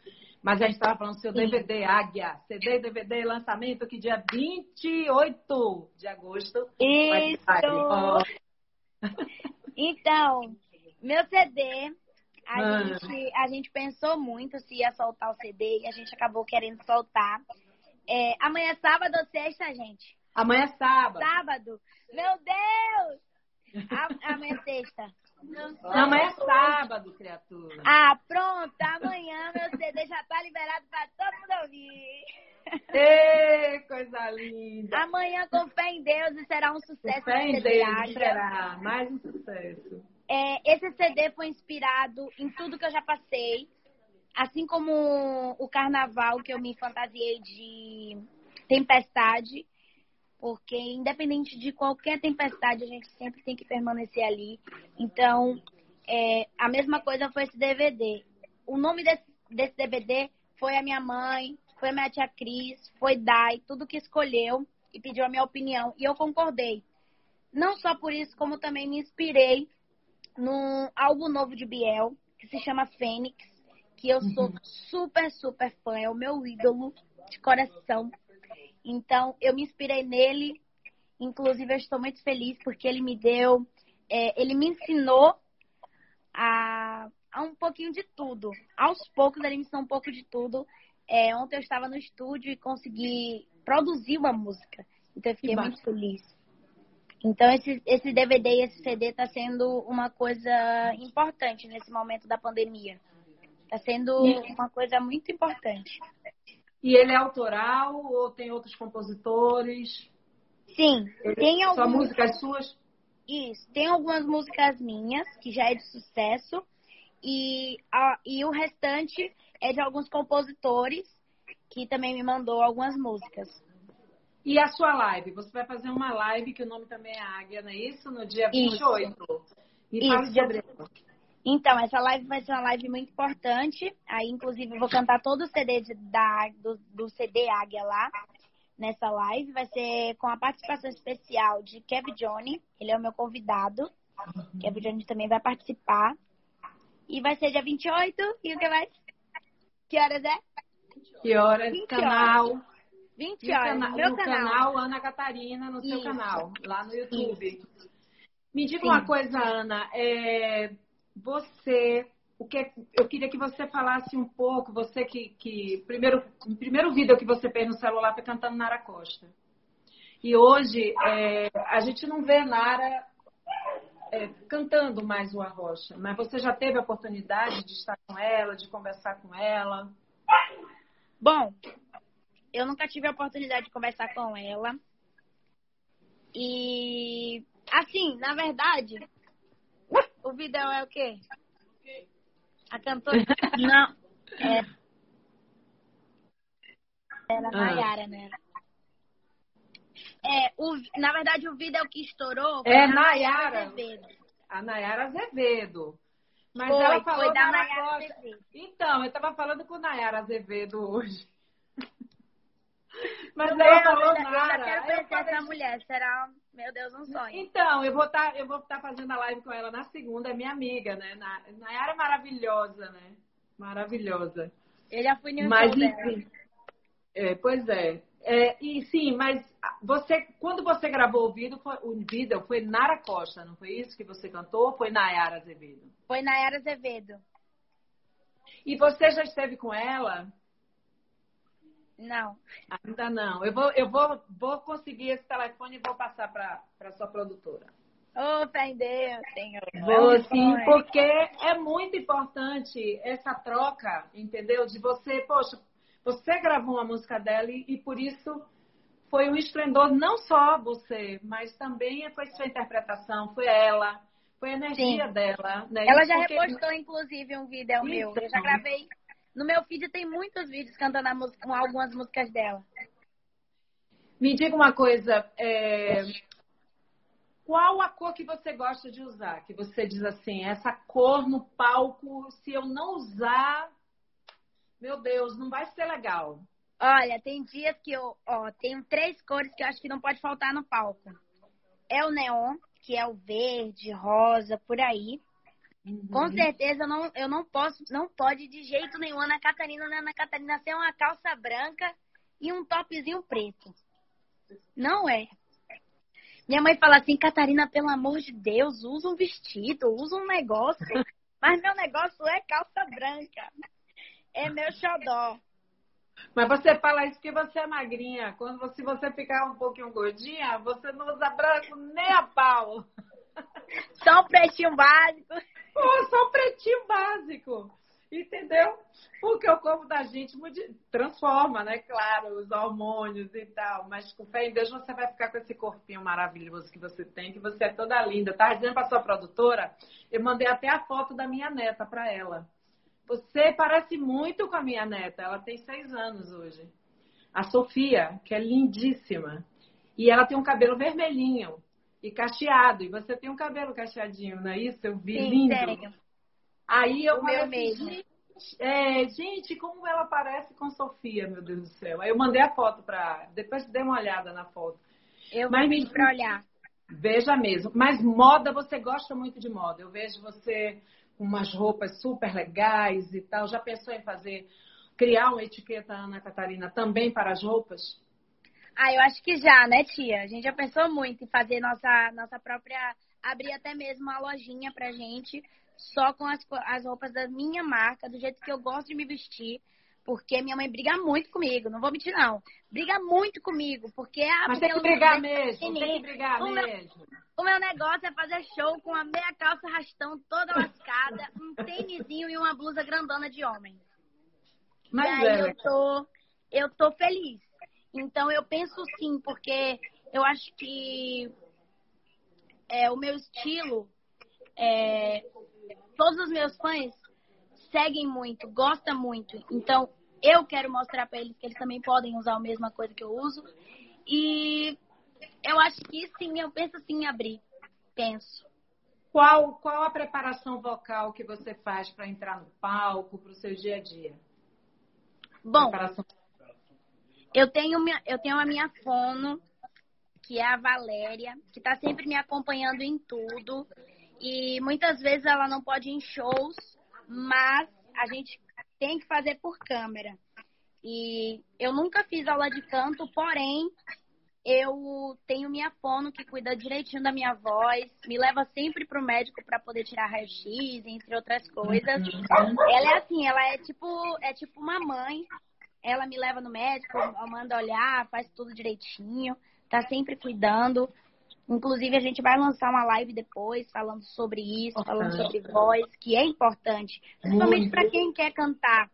Mas a gente estava falando do seu DVD Águia, CD DVD lançamento que dia 28 de agosto.
Isso! Então, meu CD, a, ah. gente, a gente pensou muito se ia soltar o CD e a gente acabou querendo soltar. É, amanhã é sábado ou sexta, gente?
Amanhã é sábado.
Sábado. Meu Deus! amanhã é sexta.
Não, amanhã é sábado, criatura.
Ah, pronto. Amanhã meu CD já tá liberado pra todo mundo ouvir.
Ei, coisa linda.
Amanhã, com fé em Deus, e será um sucesso. Com
fé em Deus, será mais um sucesso.
É, esse CD foi inspirado em tudo que eu já passei. Assim como o carnaval, que eu me fantasiei de tempestade porque independente de qualquer tempestade, a gente sempre tem que permanecer ali. Então, é, a mesma coisa foi esse DVD. O nome desse, desse DVD foi a minha mãe, foi a minha tia Cris, foi Dai, tudo que escolheu e pediu a minha opinião. E eu concordei. Não só por isso, como também me inspirei num álbum novo de Biel, que se chama Fênix, que eu sou uhum. super, super fã, é o meu ídolo de coração. Então, eu me inspirei nele. Inclusive, eu estou muito feliz porque ele me deu, é, ele me ensinou a, a, um pouquinho de tudo. Aos poucos, ele me ensinou um pouco de tudo. É, ontem eu estava no estúdio e consegui produzir uma música. Então, eu fiquei muito feliz. Então, esse, esse DVD e esse CD está sendo uma coisa importante nesse momento da pandemia. Está sendo uma coisa muito importante.
E ele é autoral ou tem outros compositores?
Sim, ele, tem
algumas. Só músicas suas?
Isso, tem algumas músicas minhas, que já é de sucesso, e, a, e o restante é de alguns compositores que também me mandou algumas músicas.
E a sua live? Você vai fazer uma live que o nome também é Águia, não é isso? No dia 28. Isso. Me
isso, fale sobre. Então, essa live vai ser uma live muito importante. Aí, inclusive, eu vou cantar todo o CD de, da, do, do CD Águia lá nessa live. Vai ser com a participação especial de Kevin Johnny. Ele é o meu convidado. Uhum. Kevin Johnny também vai participar. E vai ser dia 28. E o que mais? Que horas é?
Que horas? 20 canal. Horas.
20 horas. Cana meu
no
canal.
canal Ana Catarina, no Isso. seu canal, lá no YouTube. Isso. Me diga Sim. uma coisa, Ana. É, você, o que eu queria que você falasse um pouco, você que, que primeiro, o primeiro vídeo que você fez no celular foi cantando Nara Costa. E hoje é, a gente não vê Nara é, cantando mais o Arrocha, mas você já teve a oportunidade de estar com ela, de conversar com ela?
Bom, eu nunca tive a oportunidade de conversar com ela. E assim, na verdade, o vídeo é o quê? A cantora. Não. É. Era ah. Nayara, né? É, o, na verdade, o vídeo é que estourou.
É Nayara. Azevedo. A Nayara Azevedo. Mas foi, ela falou foi da Nayara Azevedo. Então, eu estava falando com Nayara Azevedo hoje.
Mas Meu ela falou eu, Nara. Eu quero conhecer falei... essa mulher. Será, meu Deus, um sonho.
Então, eu vou estar tá, estar tá fazendo a live com ela na segunda, é minha amiga, né? Nayara é maravilhosa, né? Maravilhosa.
Já fui no Mas, enfim,
é, pois é. é. E sim, mas você, quando você gravou o vídeo, foi, o vídeo foi Nara Costa, não foi isso que você cantou ou foi Nayara Azevedo?
Foi Nayara Azevedo.
E você já esteve com ela?
Não.
Ainda não. Eu vou, eu vou, vou conseguir esse telefone e vou passar para a sua produtora.
Oh, fé em Deus,
Senhor. Vou é sim, porque é muito importante essa troca, entendeu? De você, poxa, você gravou uma música dela e, e por isso foi um esplendor, não só você, mas também foi sua interpretação, foi ela, foi a energia Sim. dela. Né?
Ela já porque... repostou, inclusive, um vídeo é meu. Eu já gravei. No meu feed tem muitos vídeos cantando a música, com algumas músicas dela.
Me diga uma coisa, é... qual a cor que você gosta de usar? Que você diz assim, essa cor no palco, se eu não usar, meu Deus, não vai ser legal.
Olha, tem dias que eu, ó, tenho três cores que eu acho que não pode faltar no palco. É o neon, que é o verde, rosa, por aí. Uhum. Com certeza eu não, eu não posso, não pode de jeito nenhum Ana Catarina, né? Ana Catarina ser uma calça branca e um topzinho preto. Não é. Minha mãe fala assim, Catarina, pelo amor de Deus, usa um vestido, usa um negócio. Mas meu negócio é calça branca. É meu xodó.
Mas você fala isso porque você é magrinha. Quando você, se você ficar um pouquinho gordinha, você não usa branco nem a pau.
Só um pretinho básico.
Pô, só um pretinho básico. Entendeu? Porque o corpo da gente transforma, né? Claro, os hormônios e tal. Mas com fé em Deus você vai ficar com esse corpinho maravilhoso que você tem, que você é toda linda. Tava dizendo pra sua produtora, eu mandei até a foto da minha neta para ela. Você parece muito com a minha neta. Ela tem seis anos hoje. A Sofia, que é lindíssima. E ela tem um cabelo vermelhinho e cacheado. E você tem um cabelo cacheadinho, não é isso? Eu vi Sim, lindo. Aí eu
o falei assim, mesmo.
Gente, é, gente, como ela parece com Sofia, meu Deus do céu. Aí eu mandei a foto para. Depois dê uma olhada na foto.
Eu Mas vou para olhar.
Veja mesmo. Mas moda, você gosta muito de moda. Eu vejo você umas roupas super legais e tal. Já pensou em fazer, criar uma etiqueta Ana Catarina também para as roupas?
Ah, eu acho que já, né, tia? A gente já pensou muito em fazer nossa, nossa própria. abrir até mesmo uma lojinha pra gente, só com as, as roupas da minha marca, do jeito que eu gosto de me vestir. Porque minha mãe briga muito comigo, não vou mentir, não. Briga muito comigo, porque...
Ah, Mas tem que brigar mesmo, tem que brigar o mesmo.
Meu, o meu negócio é fazer show com a meia calça rastão toda lascada, um tênisinho e uma blusa grandona de homem. Mas e aí é. eu tô, eu tô feliz. Então eu penso sim, porque eu acho que é, o meu estilo, é, todos os meus fãs seguem muito, gostam muito. Então eu quero mostrar para eles que eles também podem usar a mesma coisa que eu uso. E eu acho que sim, eu penso sim em abrir. Penso.
Qual, qual a preparação vocal que você faz para entrar no palco, para o seu dia a dia?
Bom, preparação... eu, tenho minha, eu tenho a minha fono, que é a Valéria, que está sempre me acompanhando em tudo. E muitas vezes ela não pode ir em shows, mas a gente tem que fazer por câmera. E eu nunca fiz aula de canto, porém eu tenho minha fono que cuida direitinho da minha voz, me leva sempre pro médico para poder tirar raio-x, entre outras coisas. Ela é assim, ela é tipo, é tipo uma mãe. Ela me leva no médico, manda olhar, faz tudo direitinho. tá sempre cuidando. Inclusive, a gente vai lançar uma live depois falando sobre isso, falando sobre voz, que é importante, principalmente para quem quer cantar,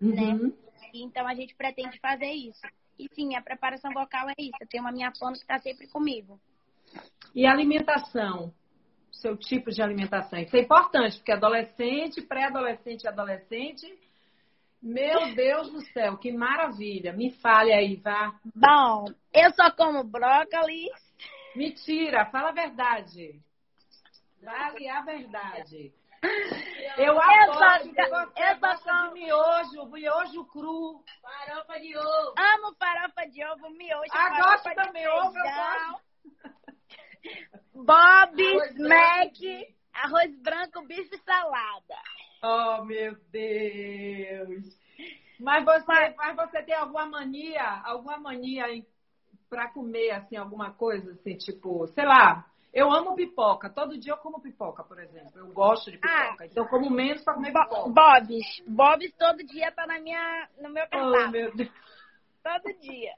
né?
Uhum.
Então, a gente pretende fazer isso. E sim, a preparação vocal é isso. Eu tenho uma minha fono que está sempre comigo.
E alimentação? Seu tipo de alimentação. Isso é importante, porque adolescente, pré-adolescente e adolescente. Meu Deus do céu, que maravilha. Me fale aí, vá.
Bom, eu só como brócolis.
Mentira, fala a verdade. Fale a verdade. Eu adoro
só-
que você
eu só
gosta
como-
de miojo, miojo cru.
Farofa de ovo. Amo farofa de ovo, miojo,
Ah,
farofa
gosto
de
também, ovo.
Bob,
Arroz
Mac, arroz branco, bife e salada.
Oh, meu Deus. Mas você, mas você tem alguma mania, alguma mania pra comer, assim, alguma coisa, assim, tipo, sei lá, eu amo pipoca. Todo dia eu como pipoca, por exemplo. Eu gosto de pipoca. Então eu como menos pra comer pipoca.
Bob's. Bob's todo dia tá na minha, no meu
Oh,
cardápio.
meu Deus.
Todo dia.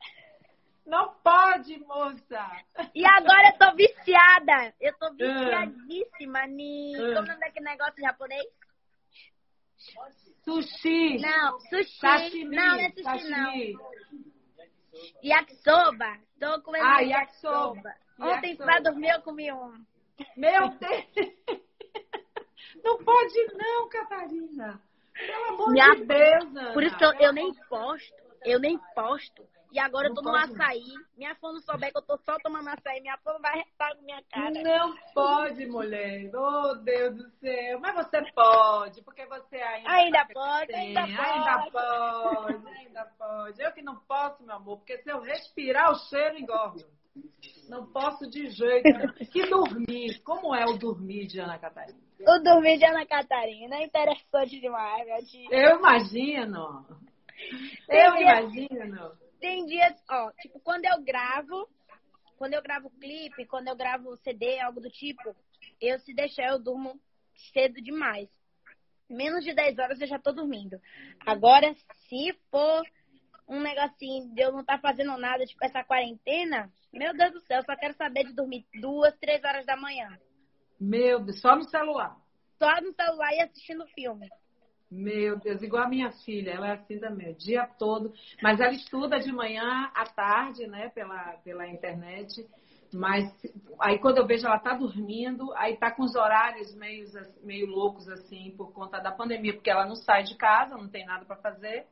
Não pode, moça.
E agora eu tô viciada. Eu tô viciadíssima em...
Ah.
Como é nome daquele negócio japonês?
Sushi.
Não, sushi.
Sashimi.
não, não é sushi,
sashimi.
não. Yakisoba. Tô comendo
Ah, yakisoba.
Ontem pra dormir eu comi um.
Meu Deus. Não pode não, Catarina. Pelo amor
Minha-
de Deus, Ana.
Por isso que eu, eu nem posto. Eu nem posto. E agora eu
Não
tô no
pode.
açaí. Minha fã não souber que eu tô só tomando açaí. Minha fã vai retar com minha cara.
Não pode, mulher. Oh, Deus do céu. Mas você pode, porque você ainda.
Ainda
tá
pode, ainda
Ainda pode, ainda pode. Eu que não posso, meu amor, porque se eu respirar, o cheiro engorda. Não posso de jeito nenhum. E dormir? Como é o dormir de Ana Catarina?
O dormir de Ana Catarina é interessante demais, meu tio.
Eu imagino. Eu
dia-
imagino.
Tem dias, ó, tipo, quando eu gravo, quando eu gravo clipe, quando eu gravo CD, algo do tipo, eu se deixar, eu durmo cedo demais. Menos de 10 horas eu já tô dormindo. Agora, se for um negocinho de eu não estar fazendo nada, tipo essa quarentena, meu Deus do céu, eu só quero saber de dormir duas, três horas da manhã.
Meu Deus, só no celular.
Só no celular e assistindo filme.
Meu Deus, igual a minha filha, ela é assim também, o dia todo. Mas ela estuda de manhã à tarde, né, pela, pela internet. Mas aí quando eu vejo ela tá dormindo, aí tá com os horários meio, meio loucos assim, por conta da pandemia, porque ela não sai de casa, não tem nada para fazer.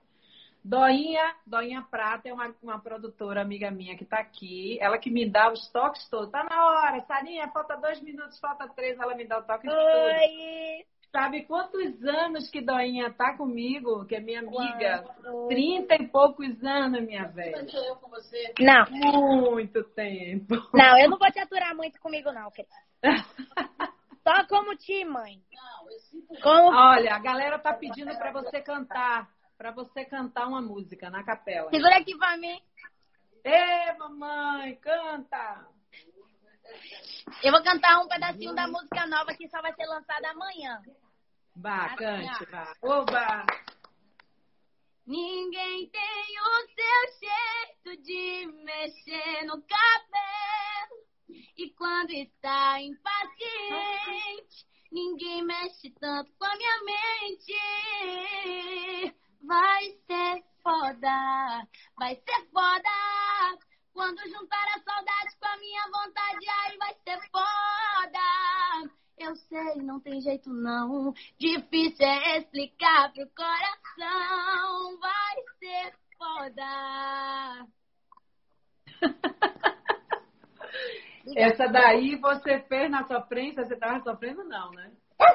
Doinha, Doinha Prata é uma, uma produtora amiga minha que tá aqui. Ela que me dá os toques todos. Tá na hora, Sarinha, falta dois minutos, falta três, ela me dá o toque de tudo. Sabe quantos anos que Doinha tá comigo, que é minha amiga? Trinta e poucos anos, minha velha.
Não,
Muito tempo.
não, eu não vou te aturar muito comigo, não, querida. Só como ti, mãe. Como
Olha, a galera tá pedindo pra você cantar, pra você cantar uma música na capela.
Segura aqui pra mim.
Ê, mamãe, canta!
Eu vou cantar um pedacinho da música nova que só vai ser lançada amanhã.
Vá, cante. Oba!
Ninguém tem o seu jeito de mexer no cabelo. E quando está impaciente, ninguém mexe tanto com a minha mente. Vai ser foda, vai ser foda. Quando juntar a saudade com a minha vontade, aí vai ser foda. Eu sei, não tem jeito não. Difícil é explicar pro coração. Vai ser foda.
Essa daí você fez na sofrência, você tava sofrendo não, né?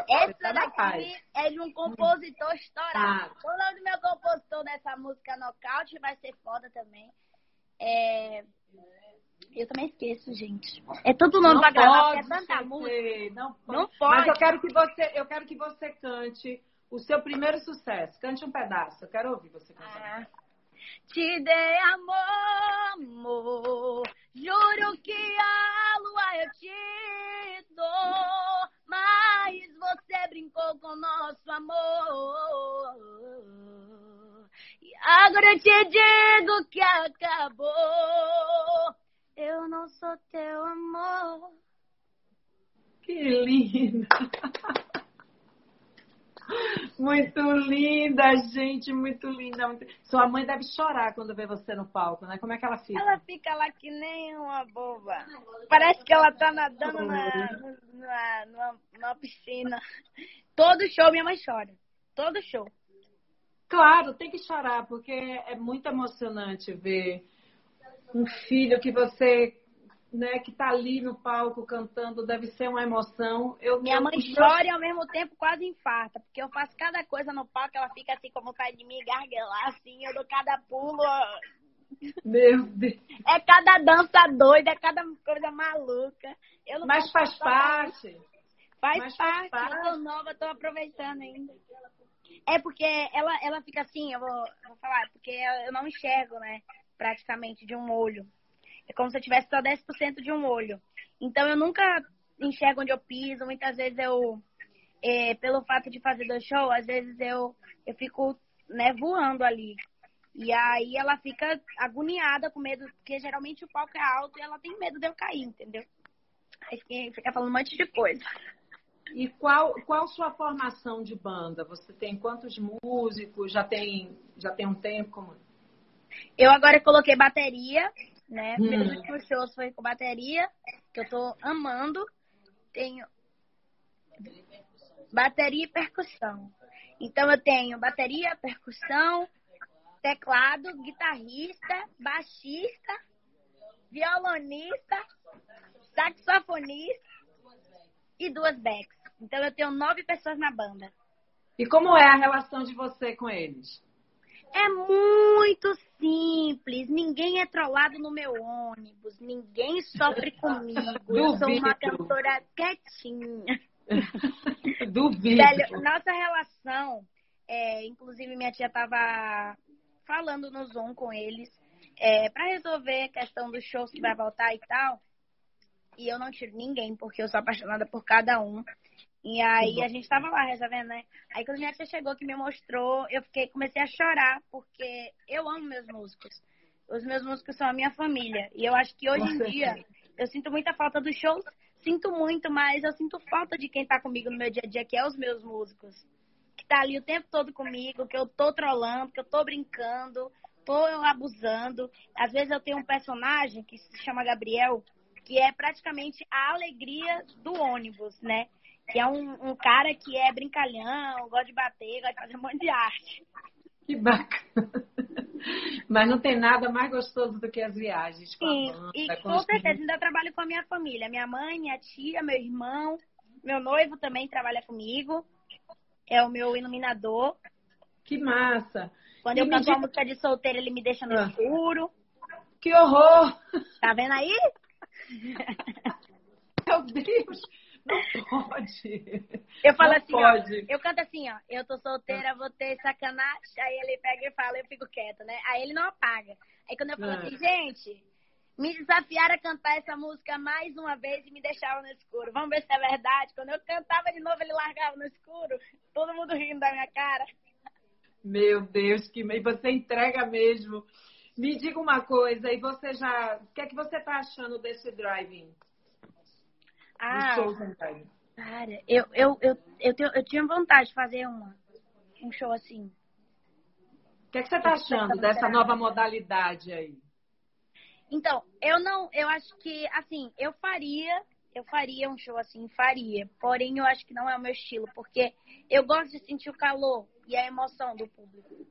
Essa
tá na
daqui é de um compositor estourado.
Ah.
O nome do meu compositor dessa música Nocaute vai ser foda também. É... Eu também esqueço, gente. É tanto nome
Não
porque é tanta música.
não pode.
Não pode.
Mas eu quero que você, eu quero que você cante o seu primeiro sucesso. Cante um pedaço. Eu quero ouvir você cantar.
Ah. Te dei amor, amor. Juro que a lua eu te dou. Mas você brincou com nosso amor. E agora eu te digo que acabou. Eu não sou teu amor.
Que linda! Muito linda, gente, muito linda. Sua mãe deve chorar quando vê você no palco, né? Como é que ela fica?
Ela fica lá que nem uma boba. Parece que ela tá nadando na, na, numa, numa piscina. Todo show minha mãe chora. Todo show.
Claro, tem que chorar, porque é muito emocionante ver um filho que você né, que tá ali no palco cantando, deve ser uma emoção. Eu,
Minha mãe eu... chora e ao mesmo tempo quase infarta, porque eu faço cada coisa no palco, ela fica assim com vontade de me garguelar, assim, eu dou cada pulo.
Meu Deus.
É cada dança doida, é cada coisa maluca.
Mas faz parte.
Faz Mas parte. Faz parte. Eu tô nova, tô aproveitando ainda. É porque ela, ela fica assim, eu vou, vou falar, porque eu não enxergo, né, praticamente de um olho. É como se eu tivesse só 10% de um olho. Então eu nunca enxergo onde eu piso. Muitas vezes eu, é, pelo fato de fazer dois shows, às vezes eu, eu fico né, voando ali. E aí ela fica agoniada com medo, porque geralmente o palco é alto e ela tem medo de eu cair, entendeu? Aí fica falando um monte de coisa.
E qual qual sua formação de banda? Você tem quantos músicos? Já tem já tem um tempo como
Eu agora coloquei bateria né? Hum. Meus últimos shows foi com bateria, que eu tô amando. Tenho bateria e percussão. Então eu tenho bateria, percussão, teclado, guitarrista, baixista, violonista, saxofonista e duas backs. Então eu tenho nove pessoas na banda.
E como é a relação de você com eles?
É muito simples. Ninguém é trollado no meu ônibus. Ninguém sofre comigo. Eu sou uma cantora quietinha.
Duvido.
Velho, nossa relação, é, inclusive minha tia tava falando no Zoom com eles é, para resolver a questão dos shows que vai voltar e tal. E eu não tiro ninguém, porque eu sou apaixonada por cada um. E aí a gente tava lá resolvendo, né? Aí quando minha tia chegou que me mostrou, eu fiquei, comecei a chorar, porque eu amo meus músicos. Os meus músicos são a minha família. E eu acho que hoje em dia eu sinto muita falta dos shows, sinto muito, mas eu sinto falta de quem tá comigo no meu dia a dia, que é os meus músicos. Que tá ali o tempo todo comigo, que eu tô trolando, que eu tô brincando, tô abusando. Às vezes eu tenho um personagem que se chama Gabriel, que é praticamente a alegria do ônibus, né? Que é um, um, cara que é brincalhão, gosta de bater, gosta de fazer um monte de arte.
Que bacana. Mas não tem nada mais gostoso do que as viagens com
Sim,
banda,
e com, com certeza ainda trabalho com a minha família. Minha mãe, minha tia, meu irmão, meu noivo também trabalha comigo. É o meu iluminador.
Que massa.
Quando e eu canto diga... uma música de solteira, ele me deixa no ah. escuro.
Que horror!
Tá vendo aí?
Meu Deus! Não pode.
Eu falo não assim, pode. ó, eu canto assim, ó, eu tô solteira, vou ter sacanagem. Aí ele pega e fala, eu fico quieta, né? Aí ele não apaga. Aí quando eu falo assim, gente, me desafiaram a cantar essa música mais uma vez e me deixaram no escuro. Vamos ver se é verdade. Quando eu cantava de novo, ele largava no escuro. Todo mundo rindo da minha cara.
Meu Deus, que e você entrega mesmo. Me diga uma coisa, e você já. O que é que você tá achando desse driving?
Ah, cara, eu, eu, eu, eu, tenho, eu tinha vontade de fazer uma, um show assim.
O que, é que você está achando dessa nova modalidade aí?
Então, eu não, eu acho que, assim, eu faria, eu faria um show assim, faria. Porém, eu acho que não é o meu estilo, porque eu gosto de sentir o calor e a emoção do público.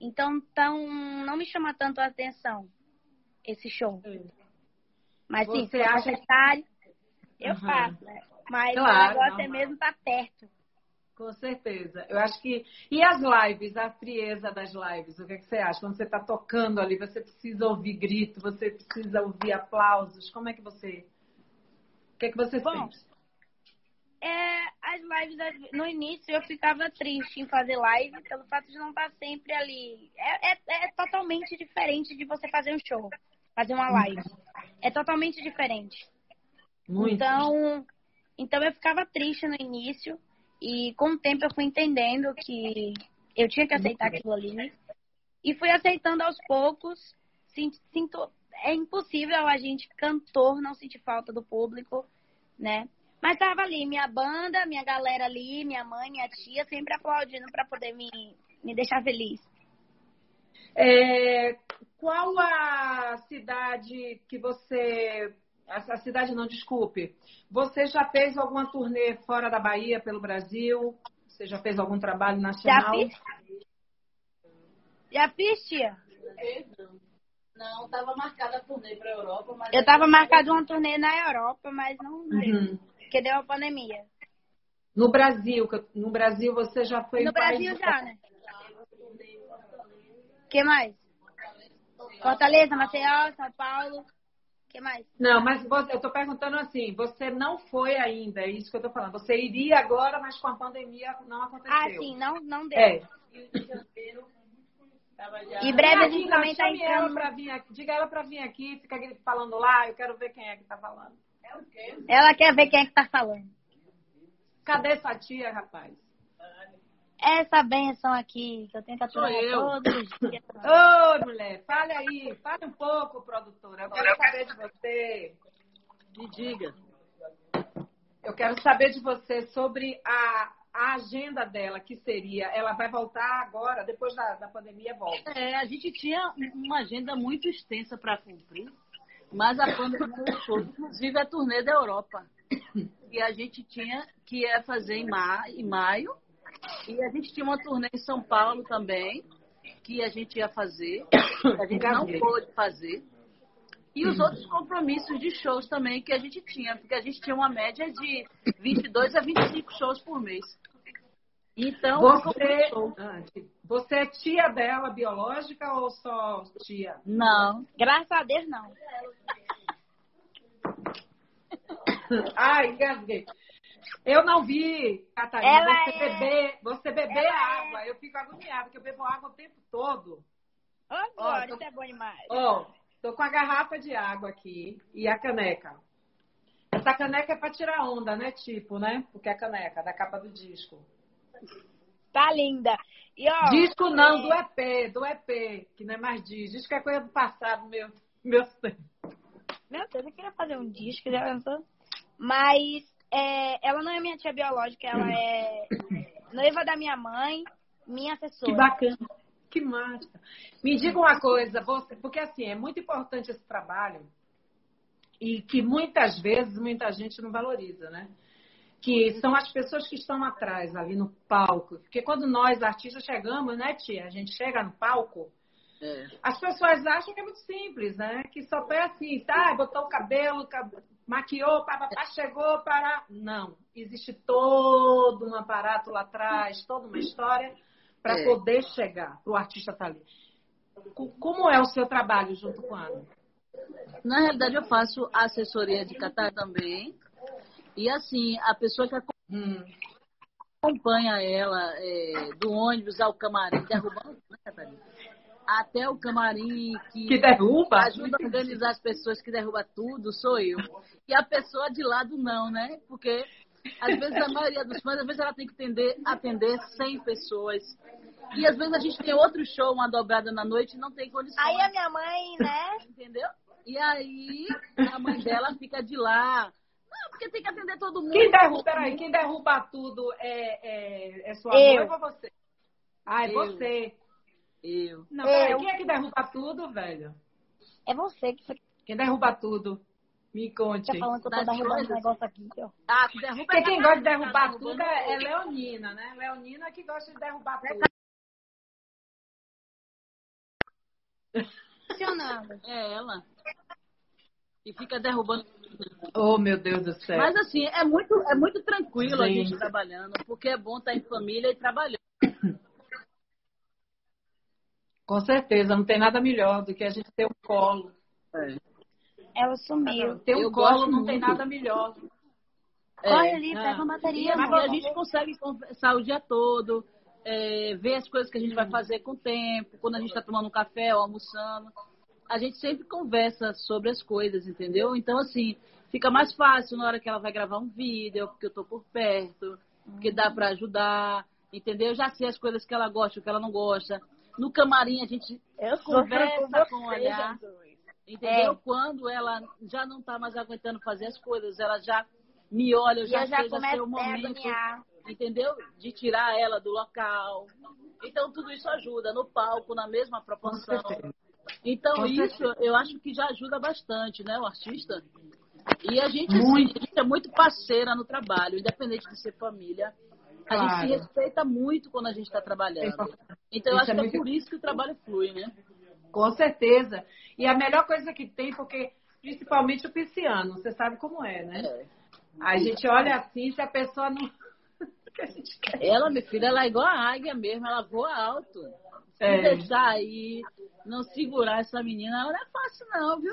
Então, então não me chama tanto a atenção esse show. Mas sim, se acha necessário, eu uhum. faço, né? Mas claro, o negócio não. é mesmo estar tá perto.
Com certeza. Eu acho que. E as lives, a frieza das lives, o que, é que você acha? Quando você está tocando ali, você precisa ouvir grito, você precisa ouvir aplausos. Como é que você. O que é que você Bom, sente?
É, as lives, no início eu ficava triste em fazer live pelo fato de não estar sempre ali. É, é, é totalmente diferente de você fazer um show, fazer uma live. É totalmente diferente. Muito. Então, então eu ficava triste no início e com o tempo eu fui entendendo que eu tinha que aceitar aquilo ali e fui aceitando aos poucos. Sinto, é impossível a gente cantor não sentir falta do público, né? Mas tava ali, minha banda, minha galera ali, minha mãe, minha tia, sempre aplaudindo para poder me, me deixar feliz.
É, qual a cidade que você. A cidade não, desculpe. Você já fez alguma turnê fora da Bahia, pelo Brasil? Você já fez algum trabalho nacional?
Já fiz? Já fiz, tia?
Não, estava marcada a turnê para a Europa. Mas
eu estava marcada uma turnê na Europa, mas não deu, uhum. porque deu a pandemia.
No Brasil, no Brasil você já foi
No Brasil já, né? que mais? Fortaleza, Maceió, São Paulo. Que mais?
Não, mas você, eu estou perguntando assim, você não foi ainda, é isso que eu estou falando. Você iria agora, mas com a pandemia não aconteceu.
Ah, sim, não, não deu.
É.
E breve a gente também está entrando.
Ela vir aqui, diga ela para vir aqui, fica falando lá, eu quero ver quem é que está falando.
Ela quer ver quem é que está falando.
Cadê sua tia, rapaz?
Essa benção aqui, que eu tenho que aturar todos os dias.
Ô, mulher, fale aí, fale um pouco, produtora. Eu quero saber de você.
Me diga.
Eu quero saber de você sobre a a agenda dela, que seria, ela vai voltar agora, depois da, da pandemia volta.
É, a gente tinha uma agenda muito extensa para cumprir, mas a pandemia deixou, inclusive a turnê da Europa. E a gente tinha que ia fazer em, ma em maio, e a gente tinha uma turnê em São Paulo também, que a gente ia fazer, a gente não pôde fazer. E os outros compromissos de shows também que a gente tinha, porque a gente tinha uma média de 22 a 25 shows por mês. Então,
você, você é tia dela biológica ou só tia?
Não, graças a Deus não.
Ai, engasguei. Eu não vi, Catarina, Ela você é... beber, você beber Ela é- água. É... Eu fico agoniada, porque eu bebo água o tempo todo.
Agora, oh, tô... isso é bom demais.
Ó, oh, Tô com a garrafa de água aqui e a caneca. Essa caneca é para tirar onda, né? Tipo, né? Porque é a caneca da capa do disco.
Tá linda. E, ó,
disco não, é... do EP, do EP, que não é mais disco. Disco é coisa do passado, meu, meu tempo.
Meu Deus, eu queria fazer um disco, já pensou? Mas é, ela não é minha tia biológica, ela é noiva da minha mãe, minha assessora.
Que bacana. Que massa. Me diga uma coisa, você, porque assim, é muito importante esse trabalho e que muitas vezes muita gente não valoriza, né? Que são as pessoas que estão atrás, ali no palco. Porque quando nós, artistas, chegamos, né, tia? A gente chega no palco, é. as pessoas acham que é muito simples, né? Que só foi assim, tá? Botou o cabelo, maquiou, papapá, chegou para. Não. Existe todo um aparato lá atrás, toda uma história para é. poder chegar para o artista estar tá ali. Como é o seu trabalho junto com a Ana?
Na realidade, eu faço assessoria de Catar também. E assim, a pessoa que hum. acompanha ela é, do ônibus ao camarim, derrubando, né, Catarina? Até o camarim que,
que derruba,
ajuda a organizar as pessoas que derruba tudo, sou eu. E a pessoa de lado não, né? Porque às vezes a maioria dos fãs, às vezes ela tem que atender, atender 100 pessoas. E às vezes a gente tem outro show, uma dobrada na noite, e não tem condições.
Aí a minha mãe, né?
Entendeu? E aí a mãe dela fica de lá. Não, porque tem que atender todo mundo.
Quem derruba, peraí, quem derruba tudo é, é, é sua mãe ou você? Ah, é eu. você.
Eu.
Não, peraí, quem é que derruba tudo, velho?
É você que
Quem derruba tudo? Me conte.
Tá falando que eu tô derrubando esse negócio aqui, ó.
Ah, que derruba Porque quem gosta de derrubar tudo é, é Leonina, né? Leonina que gosta de derrubar tudo.
Funcionando.
É ela. E fica derrubando.
Oh, meu Deus do céu.
Mas assim, é muito, é muito tranquilo Sim. a gente trabalhando, porque é bom estar em família e trabalhando.
Com certeza, não tem nada melhor do que a gente ter um colo.
É. Ela sumiu.
Ter um eu colo não muito. tem nada melhor.
Corre é, ali, pega uma bateria.
Mas a gente consegue conversar o dia todo, é, ver as coisas que a gente vai fazer com o tempo, quando a gente está tomando um café ou almoçando. A gente sempre conversa sobre as coisas, entendeu? Então, assim, fica mais fácil na hora que ela vai gravar um vídeo, porque eu tô por perto, porque dá para ajudar, entendeu? Eu já sei as coisas que ela gosta, o que ela não gosta. No camarim a gente eu conversa com o olhar. Entendeu? É. Quando ela já não está mais aguentando fazer as coisas, ela já me olha, eu já,
eu já
sei o momento, entendeu? De tirar ela do local. Então, tudo isso ajuda no palco, na mesma proporção. Então,
Com
isso
certeza.
eu acho que já ajuda bastante, né, o artista. E a gente,
Muito.
assim, a gente é muito parceira no trabalho, independente de ser família. A gente
Claro.
se respeita muito quando a gente está trabalhando. Então, eu
Isso
acho
é
que é
muito-
por isso que o trabalho flui, né?
Com certeza. E a melhor coisa que tem, porque principalmente o pisciano, você sabe como é, né?
É.
A gente olha assim, se a pessoa não. que a gente quer.
Ela, minha filha, ela é igual a águia mesmo, ela voa alto. Se
É.
deixar aí, não segurar essa menina, ela não é fácil não, viu?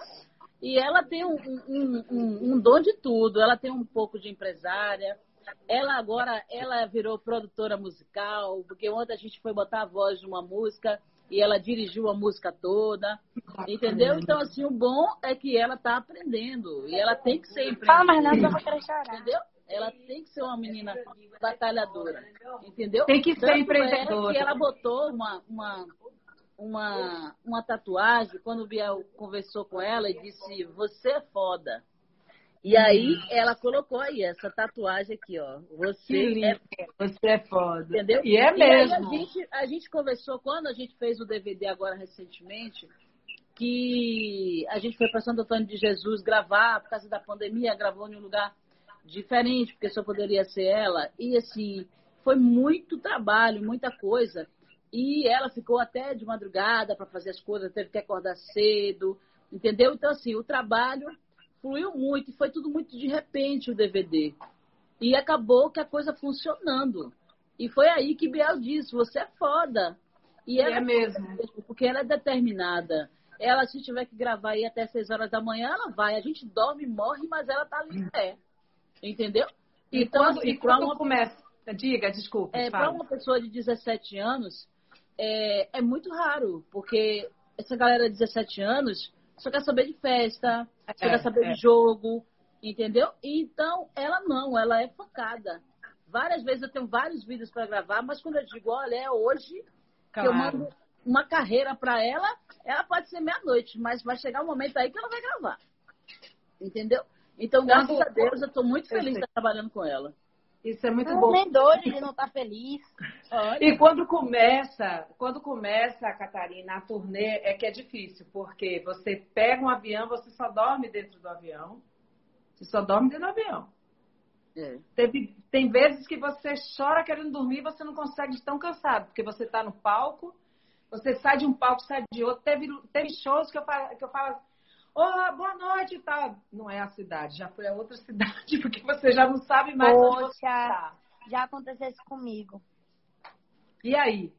E ela tem um, um, um, um dom de tudo, ela tem um pouco de empresária. Ela agora, ela virou produtora musical, porque ontem a gente foi botar a voz de uma música e ela dirigiu a música toda, entendeu? Então, assim, o bom é que ela tá aprendendo e ela tem que ser
Fala mais não,
empreendedora.
que eu vou querer chorar.
Entendeu? Ela tem que ser uma menina batalhadora. Entendeu?
Tem que ser
Tanto é
empreendedora.
que ela botou uma, uma, uma, uma tatuagem quando o Biel conversou com ela e disse: Você é foda. E aí ela colocou aí essa tatuagem aqui, ó. Você é
Você é foda.
Entendeu?
E é
E aí
mesmo.
a gente, a gente conversou, quando a gente fez o DVD agora recentemente, que a gente foi para Santo Antônio de Jesus gravar, por causa da pandemia, gravou em um lugar diferente, porque só poderia ser ela. E assim, foi muito trabalho, muita coisa. E ela ficou até de madrugada para fazer as coisas, teve que acordar cedo, entendeu? Então, assim, o trabalho fluiu muito, e foi tudo muito de repente o DVD. E acabou que a coisa funcionando. E foi aí que Biel disse: Você é foda. E ela
é mesmo.
porque ela é determinada. Ela, se tiver que gravar aí até 6 horas da manhã, ela vai. A gente dorme, morre, mas ela tá ali em pé. Entendeu?
E
Então,
quando,
assim,
e quando
uma,
começa. Diga, desculpa.
é, pra uma pessoa de 17 anos, é, é muito raro, porque essa galera de 17 anos só quer saber de festa, só
É,
quer saber
é.
de jogo, entendeu? Então, ela não, ela é focada. Várias vezes eu tenho vários vídeos para gravar, mas quando eu digo, olha, é hoje que eu
Claro.
mando uma carreira para ela, ela pode ser meia-noite, mas vai chegar um momento aí que ela vai gravar. Entendeu? Então,
Quando-
graças a Deus, eu estou muito feliz de estar trabalhando com ela.
Isso é muito
Não,
bom.
nem doido de não estar feliz.
Olha,
E quando começa, quando começa, Catarina, a turnê é que é difícil, porque você pega um avião, você só dorme dentro do avião. Você só dorme dentro do avião.
é.
Teve, tem vezes que você chora querendo dormir e você não consegue de tão cansado, porque você está no palco, você sai de um palco, sai de outro. Teve, teve shows que eu falo, que eu falo Ô, boa noite e tal. Não é a cidade, já foi a outra cidade, porque você já não sabe mais onde você
Poxa,
está.
já aconteceu isso comigo.
E aí?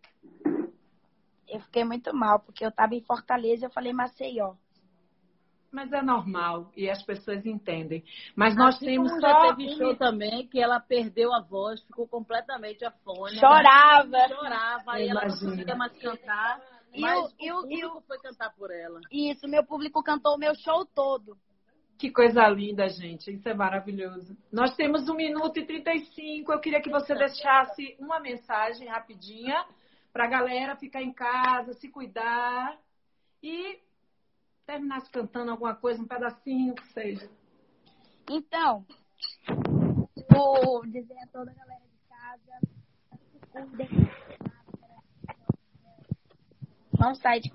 Eu fiquei muito mal, porque eu tava em Fortaleza e eu falei Maceió.
Mas é normal e as pessoas entendem. Mas nós
Assim
temos
como
só.
já teve show também que ela perdeu a voz, ficou completamente afônica.
Chorava.
Chorava, aí ela não conseguia mais cantar.
E
Mas
o-
o,
o-
público foi cantar por ela.
Isso, meu público cantou o meu show todo.
Que coisa linda, gente. Isso é maravilhoso. Nós temos um minuto e 35. Eu queria que você deixasse uma mensagem rapidinha para a galera ficar em casa, se cuidar e terminasse cantando alguma coisa, um pedacinho, que seja.
Então, vou dizer a toda a galera de casa, se cuidem. Não sai de